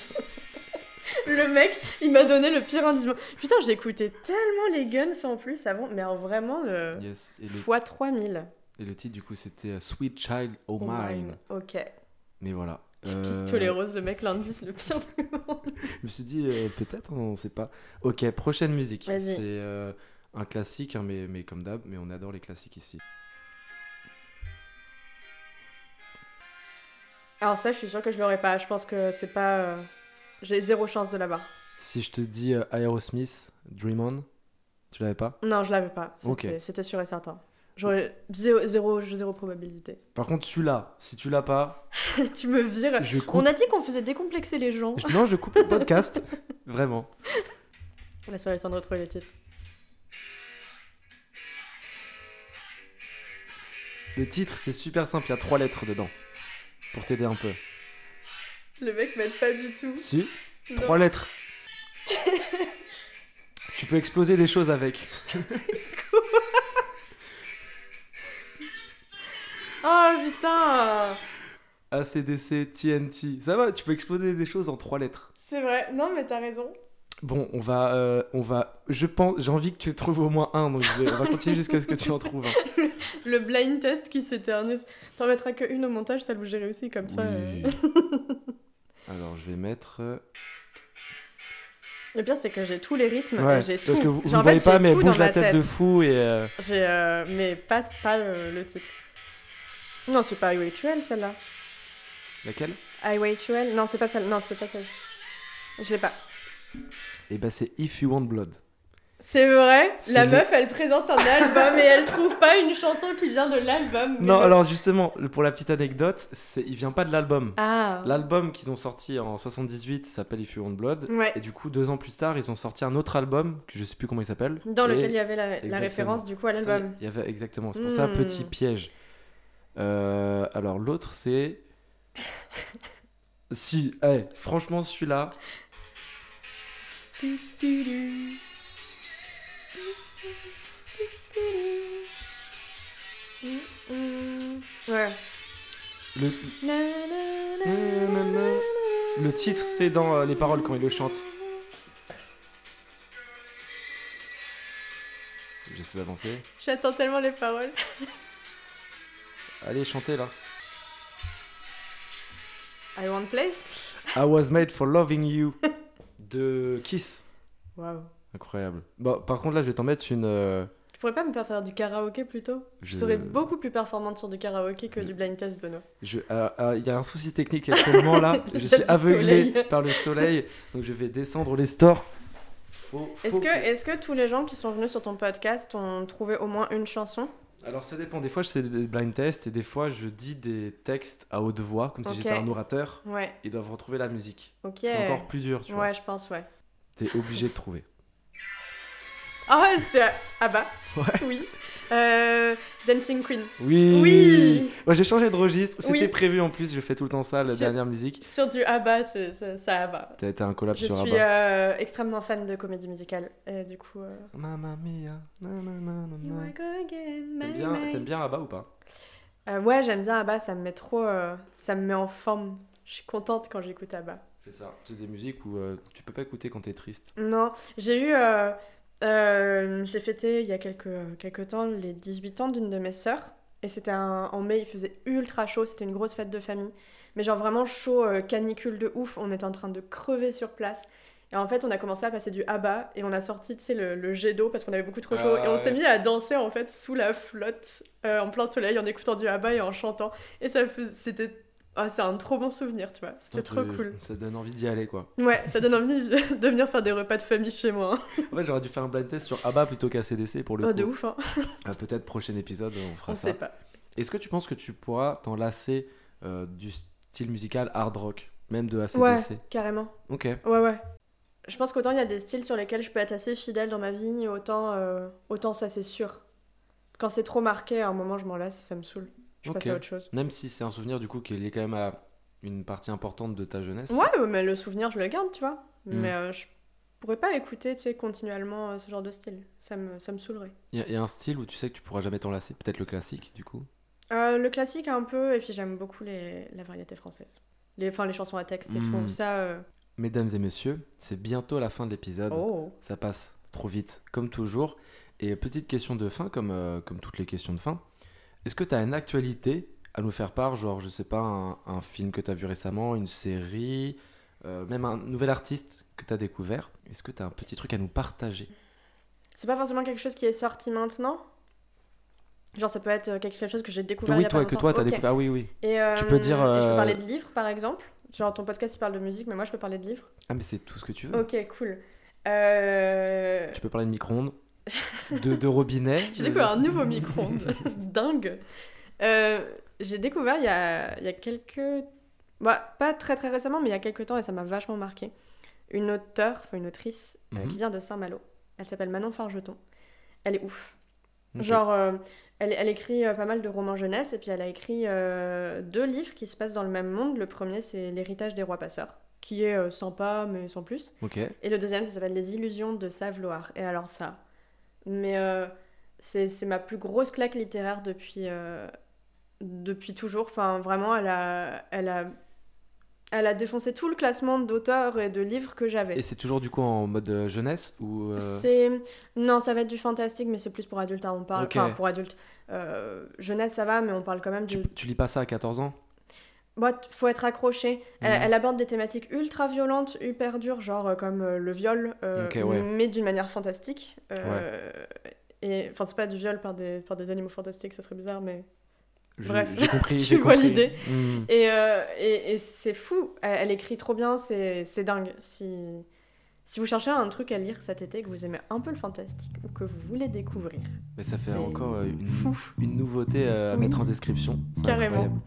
Le mec, il m'a donné le pire indice. Putain, j'ai écouté tellement les Guns en plus avant, mais alors vraiment le Yes. Et le, fois 3000. et le titre, du coup, c'était euh, Sweet Child O' Oh Mine. Ok. Mais voilà. Euh, Pistolet rose, le mec l'indice le pire du monde. Je me suis dit, euh, peut-être, on sait pas. Ok, prochaine musique. C'est euh, un classique, hein, mais, mais comme d'hab, mais on adore les classiques ici. Alors ça, je suis sûre que je l'aurais pas. Je pense que c'est pas... J'ai zéro chance de l'avoir. Si je te dis euh, Aerosmith, Dream On, tu l'avais pas? Non, je l'avais pas. C'était sûr et certain. J'aurais zéro, zéro, zéro probabilité. Par contre, celui-là, si tu l'as pas, tu me vires. je coupe. On a dit qu'on faisait décomplexer les gens. Non, je coupe le podcast. Vraiment. Laisse-moi le temps de retrouver les titres. Le titre, c'est super simple, il y a trois lettres dedans. Pour t'aider un peu. Le mec m'aide pas du tout. Si, Trois lettres. tu peux exploser des choses avec. Oh putain ACDC, TNT. Ça va, tu peux exploser des choses en trois lettres. C'est vrai, non mais t'as raison. Bon, on va, euh, on va. Je pense, j'ai envie que tu trouves au moins un, donc je vais- on va continuer jusqu'à ce que tu en trouves un. Le blind test qui s'éternise. T'en mettras que une au montage, celle où j'ai réussi comme ça. Oui. euh. Alors, je vais mettre. euh, Le pire, c'est que j'ai tous les rythmes. Ouais, et j'ai parce tout. que vous, en voyez fait, pas, mais bouge la tête, de fou et. euh, J'ai, euh, mais pas, pas le, le titre. Non, c'est pas Highway to Hell, celle-là. Laquelle? Highway to Hell? Non, c'est pas celle. Non, c'est pas celle. Je l'ai pas. Et bah, c'est If You Want Blood. C'est vrai, la meuf elle présente un album et elle trouve pas une chanson qui vient de l'album. Non, alors justement, pour la petite anecdote, il vient pas de l'album. Ah L'album qu'ils ont sorti en 78 s'appelle If You Want Blood. Ouais. Et du coup, deux ans plus tard, ils ont sorti un autre album, que je sais plus comment il s'appelle. Dans Et lequel il y avait la, référence du coup à l'album. Il y avait exactement, c'est pour ça, Hmm. petit piège. Euh, alors l'autre, c'est. si, eh, franchement, celui-là, Ouais. le, le titre, c'est dans euh, les paroles quand il le chante. J'essaie d'avancer. J'attends tellement les paroles. Allez, chantez là. I want play I was made for loving you de Kiss. Waouh. Incroyable. Bon, par contre, là, je vais t'en mettre une. euh, Tu pourrais pas me faire faire du karaoké plutôt? Je Je- serais beaucoup plus performante sur du karaoké que du blind test, Benoît. je- euh, euh, Il y a un souci technique actuellement là. Il y a je suis du aveuglé soleil. par le soleil, donc je vais descendre les stores. Faut- faut Est-ce que, est que tous les gens qui sont venus sur ton podcast ont trouvé au moins une chanson? Alors ça dépend. Des fois, je fais des blind tests et des fois, je dis des textes à haute voix, comme si j'étais un orateur. Ouais, Ils doivent retrouver la musique. ok. C'est encore plus dur, tu vois. Ouais, je pense, ouais. T'es obligé de trouver. Ah ouais, c'est. Ah bah, Ouais. oui. Euh, Dancing Queen. Oui. Oui. Ouais, j'ai changé de registre. C'était Oui. prévu en plus. Je fais tout le temps ça, la Sur- dernière musique. Sur du ABBA, c'est c'est- ça ABBA. T'as été un collab Je sur suis Abba. euh, extrêmement fan de comédie musicale. Et du coup. euh, Mamma mia. T'aimes bien, t'aimes bien Abba ou pas? Euh, ouais, j'aime bien ABBA, ça me met trop. ça me met en forme. Je suis contente quand j'écoute ABBA. C'est ça. C'est des musiques où tu peux pas écouter quand t'es triste. Non, j'ai eu. Euh, euh, j'ai fêté il y a quelques, quelques temps les 18 ans d'une de mes sœurs. Et c'était en mai, il faisait ultra chaud, c'était une grosse fête de famille. Mais genre vraiment chaud, euh, canicule de ouf, on était en train de crever sur place. Et en fait, on a commencé à passer du ABBA et on a sorti, tu sais, le, le jet d'eau parce qu'on avait beaucoup trop chaud. Ah et on ouais. s'est mis à danser en fait sous la flotte, euh, en plein soleil, en écoutant du ABBA et en chantant. Et ça faisait. C'était. Ah, c'est un trop bon souvenir, tu vois. C'était trop Tu- cool. Ça donne envie d'y aller quoi. Ouais, ça donne envie de venir faire des repas de famille chez moi. hein. En fait, j'aurais dû faire un blind test sur Abba plutôt qu'à CDC pour le Oh, coup. de ouf, hein. Ah, Peut-être prochain épisode, on fera On ça. sait pas. Est-ce que tu penses que tu pourras t'en lasser euh, du style musical hard rock, même de ACDC Ouais, carrément. Ok. Ouais, ouais. Je pense qu'autant il y a des styles sur lesquels je peux être assez fidèle dans ma vie, autant, euh, autant ça c'est sûr. Quand c'est trop marqué, à un moment je m'en lasse, ça me saoule. Je Ok. passe à autre chose. Même si c'est un souvenir du coup qui est lié quand même à une partie importante de ta jeunesse. Ouais, mais le souvenir je le garde, tu vois. Mm. Mais euh, je pourrais pas écouter, tu sais, continuellement euh, ce genre de style. Ça me, ça me saoulerait. Il y, a- il y a un style où tu sais que tu pourras jamais t'en lasser. Peut-être le classique du coup. Euh, le classique un peu, et puis j'aime beaucoup les, la variété française. Les, enfin, les chansons à texte et Mm. tout. Ça. euh, Mesdames et messieurs, c'est bientôt la fin de l'épisode. Oh. Ça passe trop vite, comme toujours. Et petite question de fin, comme, comme toutes les questions de fin. Est-ce que tu as une actualité à nous faire part Genre, je sais pas, un, un film que tu as vu récemment, une série, euh, même un nouvel artiste que tu as découvert? Est-ce que tu as un petit truc à nous partager? C'est pas forcément quelque chose qui est sorti maintenant. Genre, ça peut être euh, quelque chose que j'ai découvert il Oui, y a toi, pas que toi, tu as Ok. découvert. Ah oui, oui. Et, euh, Tu peux dire, et je peux parler de livres, par exemple? Genre, ton podcast, il parle de musique, mais moi, je peux parler de livres. Ah, mais c'est tout ce que tu veux. Ok, cool. Tu peux parler de micro-ondes, de, de robinet. J'ai découvert un nouveau micro-ondes. Dingue. Euh, j'ai découvert il y a, il y a quelques... Bah, pas très très récemment, mais il y a quelques temps, et ça m'a vachement marqué. Une auteure, enfin une autrice, euh, Mhm. qui vient de Saint-Malo. Elle s'appelle Manon Fargeton. Elle est ouf. Genre, euh, elle, elle écrit pas mal de romans jeunesse, et puis elle a écrit deux livres qui se passent dans le même monde. Le premier, c'est L'héritage des rois passeurs. qui est sympa, mais sans plus. Et le deuxième, ça s'appelle Les Illusions de Saveloire. Et alors ça, mais euh, c'est ma plus grosse claque littéraire depuis, euh, depuis toujours. Enfin, vraiment, elle a, elle, a, elle a défoncé tout le classement d'auteurs et de livres que j'avais. Et c'est toujours du coup en mode euh, jeunesse ou euh, C'est... Non, ça va être du fantastique, mais c'est plus pour adultes. hein, On parle... Enfin, pour adultes. Jeunesse, ça va, mais on parle quand même tu, de... tu lis pas ça à 14 ans? Bon, faut être accroché. Elle, Mhm. elle aborde des thématiques ultra violentes, hyper dures, genre euh, comme euh, le viol, euh, ouais. mais d'une manière fantastique. Et enfin, c'est pas du viol par des, par des animaux fantastiques, ça serait bizarre, mais. Je- Bref, j'ai compris. tu vois l'idée. Hmm. Et, et, et c'est fou, elle, elle écrit trop bien, c'est c'est dingue. Si, si vous cherchez un truc à lire cet été, que vous aimez un peu le fantastique ou que vous voulez découvrir, Mais ça fait encore euh, une, nouveauté euh, à Oui. mettre en description. C'est Carrément. incroyable.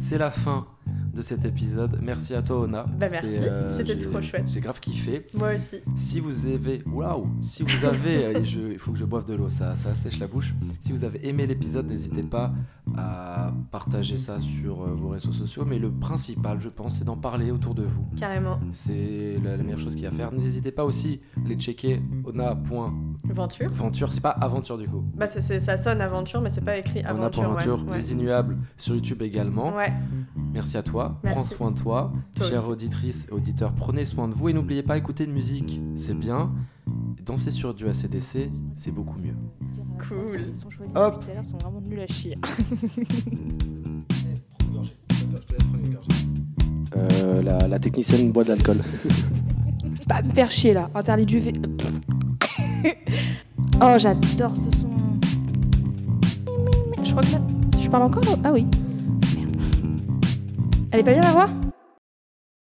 C'est la fin de cet épisode. Merci à toi, Ona. Bah, C'était, merci. C'était j'ai- trop chouette. J'ai grave kiffé. Moi aussi. Si vous avez, waouh, si vous avez, euh, il faut que je boive de l'eau, ça, ça sèche la bouche. Si vous avez aimé l'épisode, n'hésitez pas à partager ça sur euh, vos réseaux sociaux. Mais le principal, je pense, c'est d'en parler autour de vous. Carrément. C'est la, la meilleure chose qu'il y a à faire. N'hésitez pas aussi à les checker ona.venture. Aventure. C'est pas aventure du coup. Bah, c'est- ça sonne aventure, mais c'est pas écrit aventure. Ona.venture, ouais. les Innuables sur YouTube également. Ouais. Merci à toi. Merci. Prends soin de toi. Toi Chère aussi. auditrice et auditeur, prenez soin de vous et n'oubliez pas, écouter de musique, c'est bien. Danser sur du ACDC, c'est beaucoup mieux. Cool. Hop. tout à l'heure sont vraiment nuls à chier. Euh, la, la technicienne boit de l'alcool. Pas me faire chier là, interdit du V. oh, j'adore ce son. Je crois que là. Je parle encore? Ah oui. Elle est pas bien la voix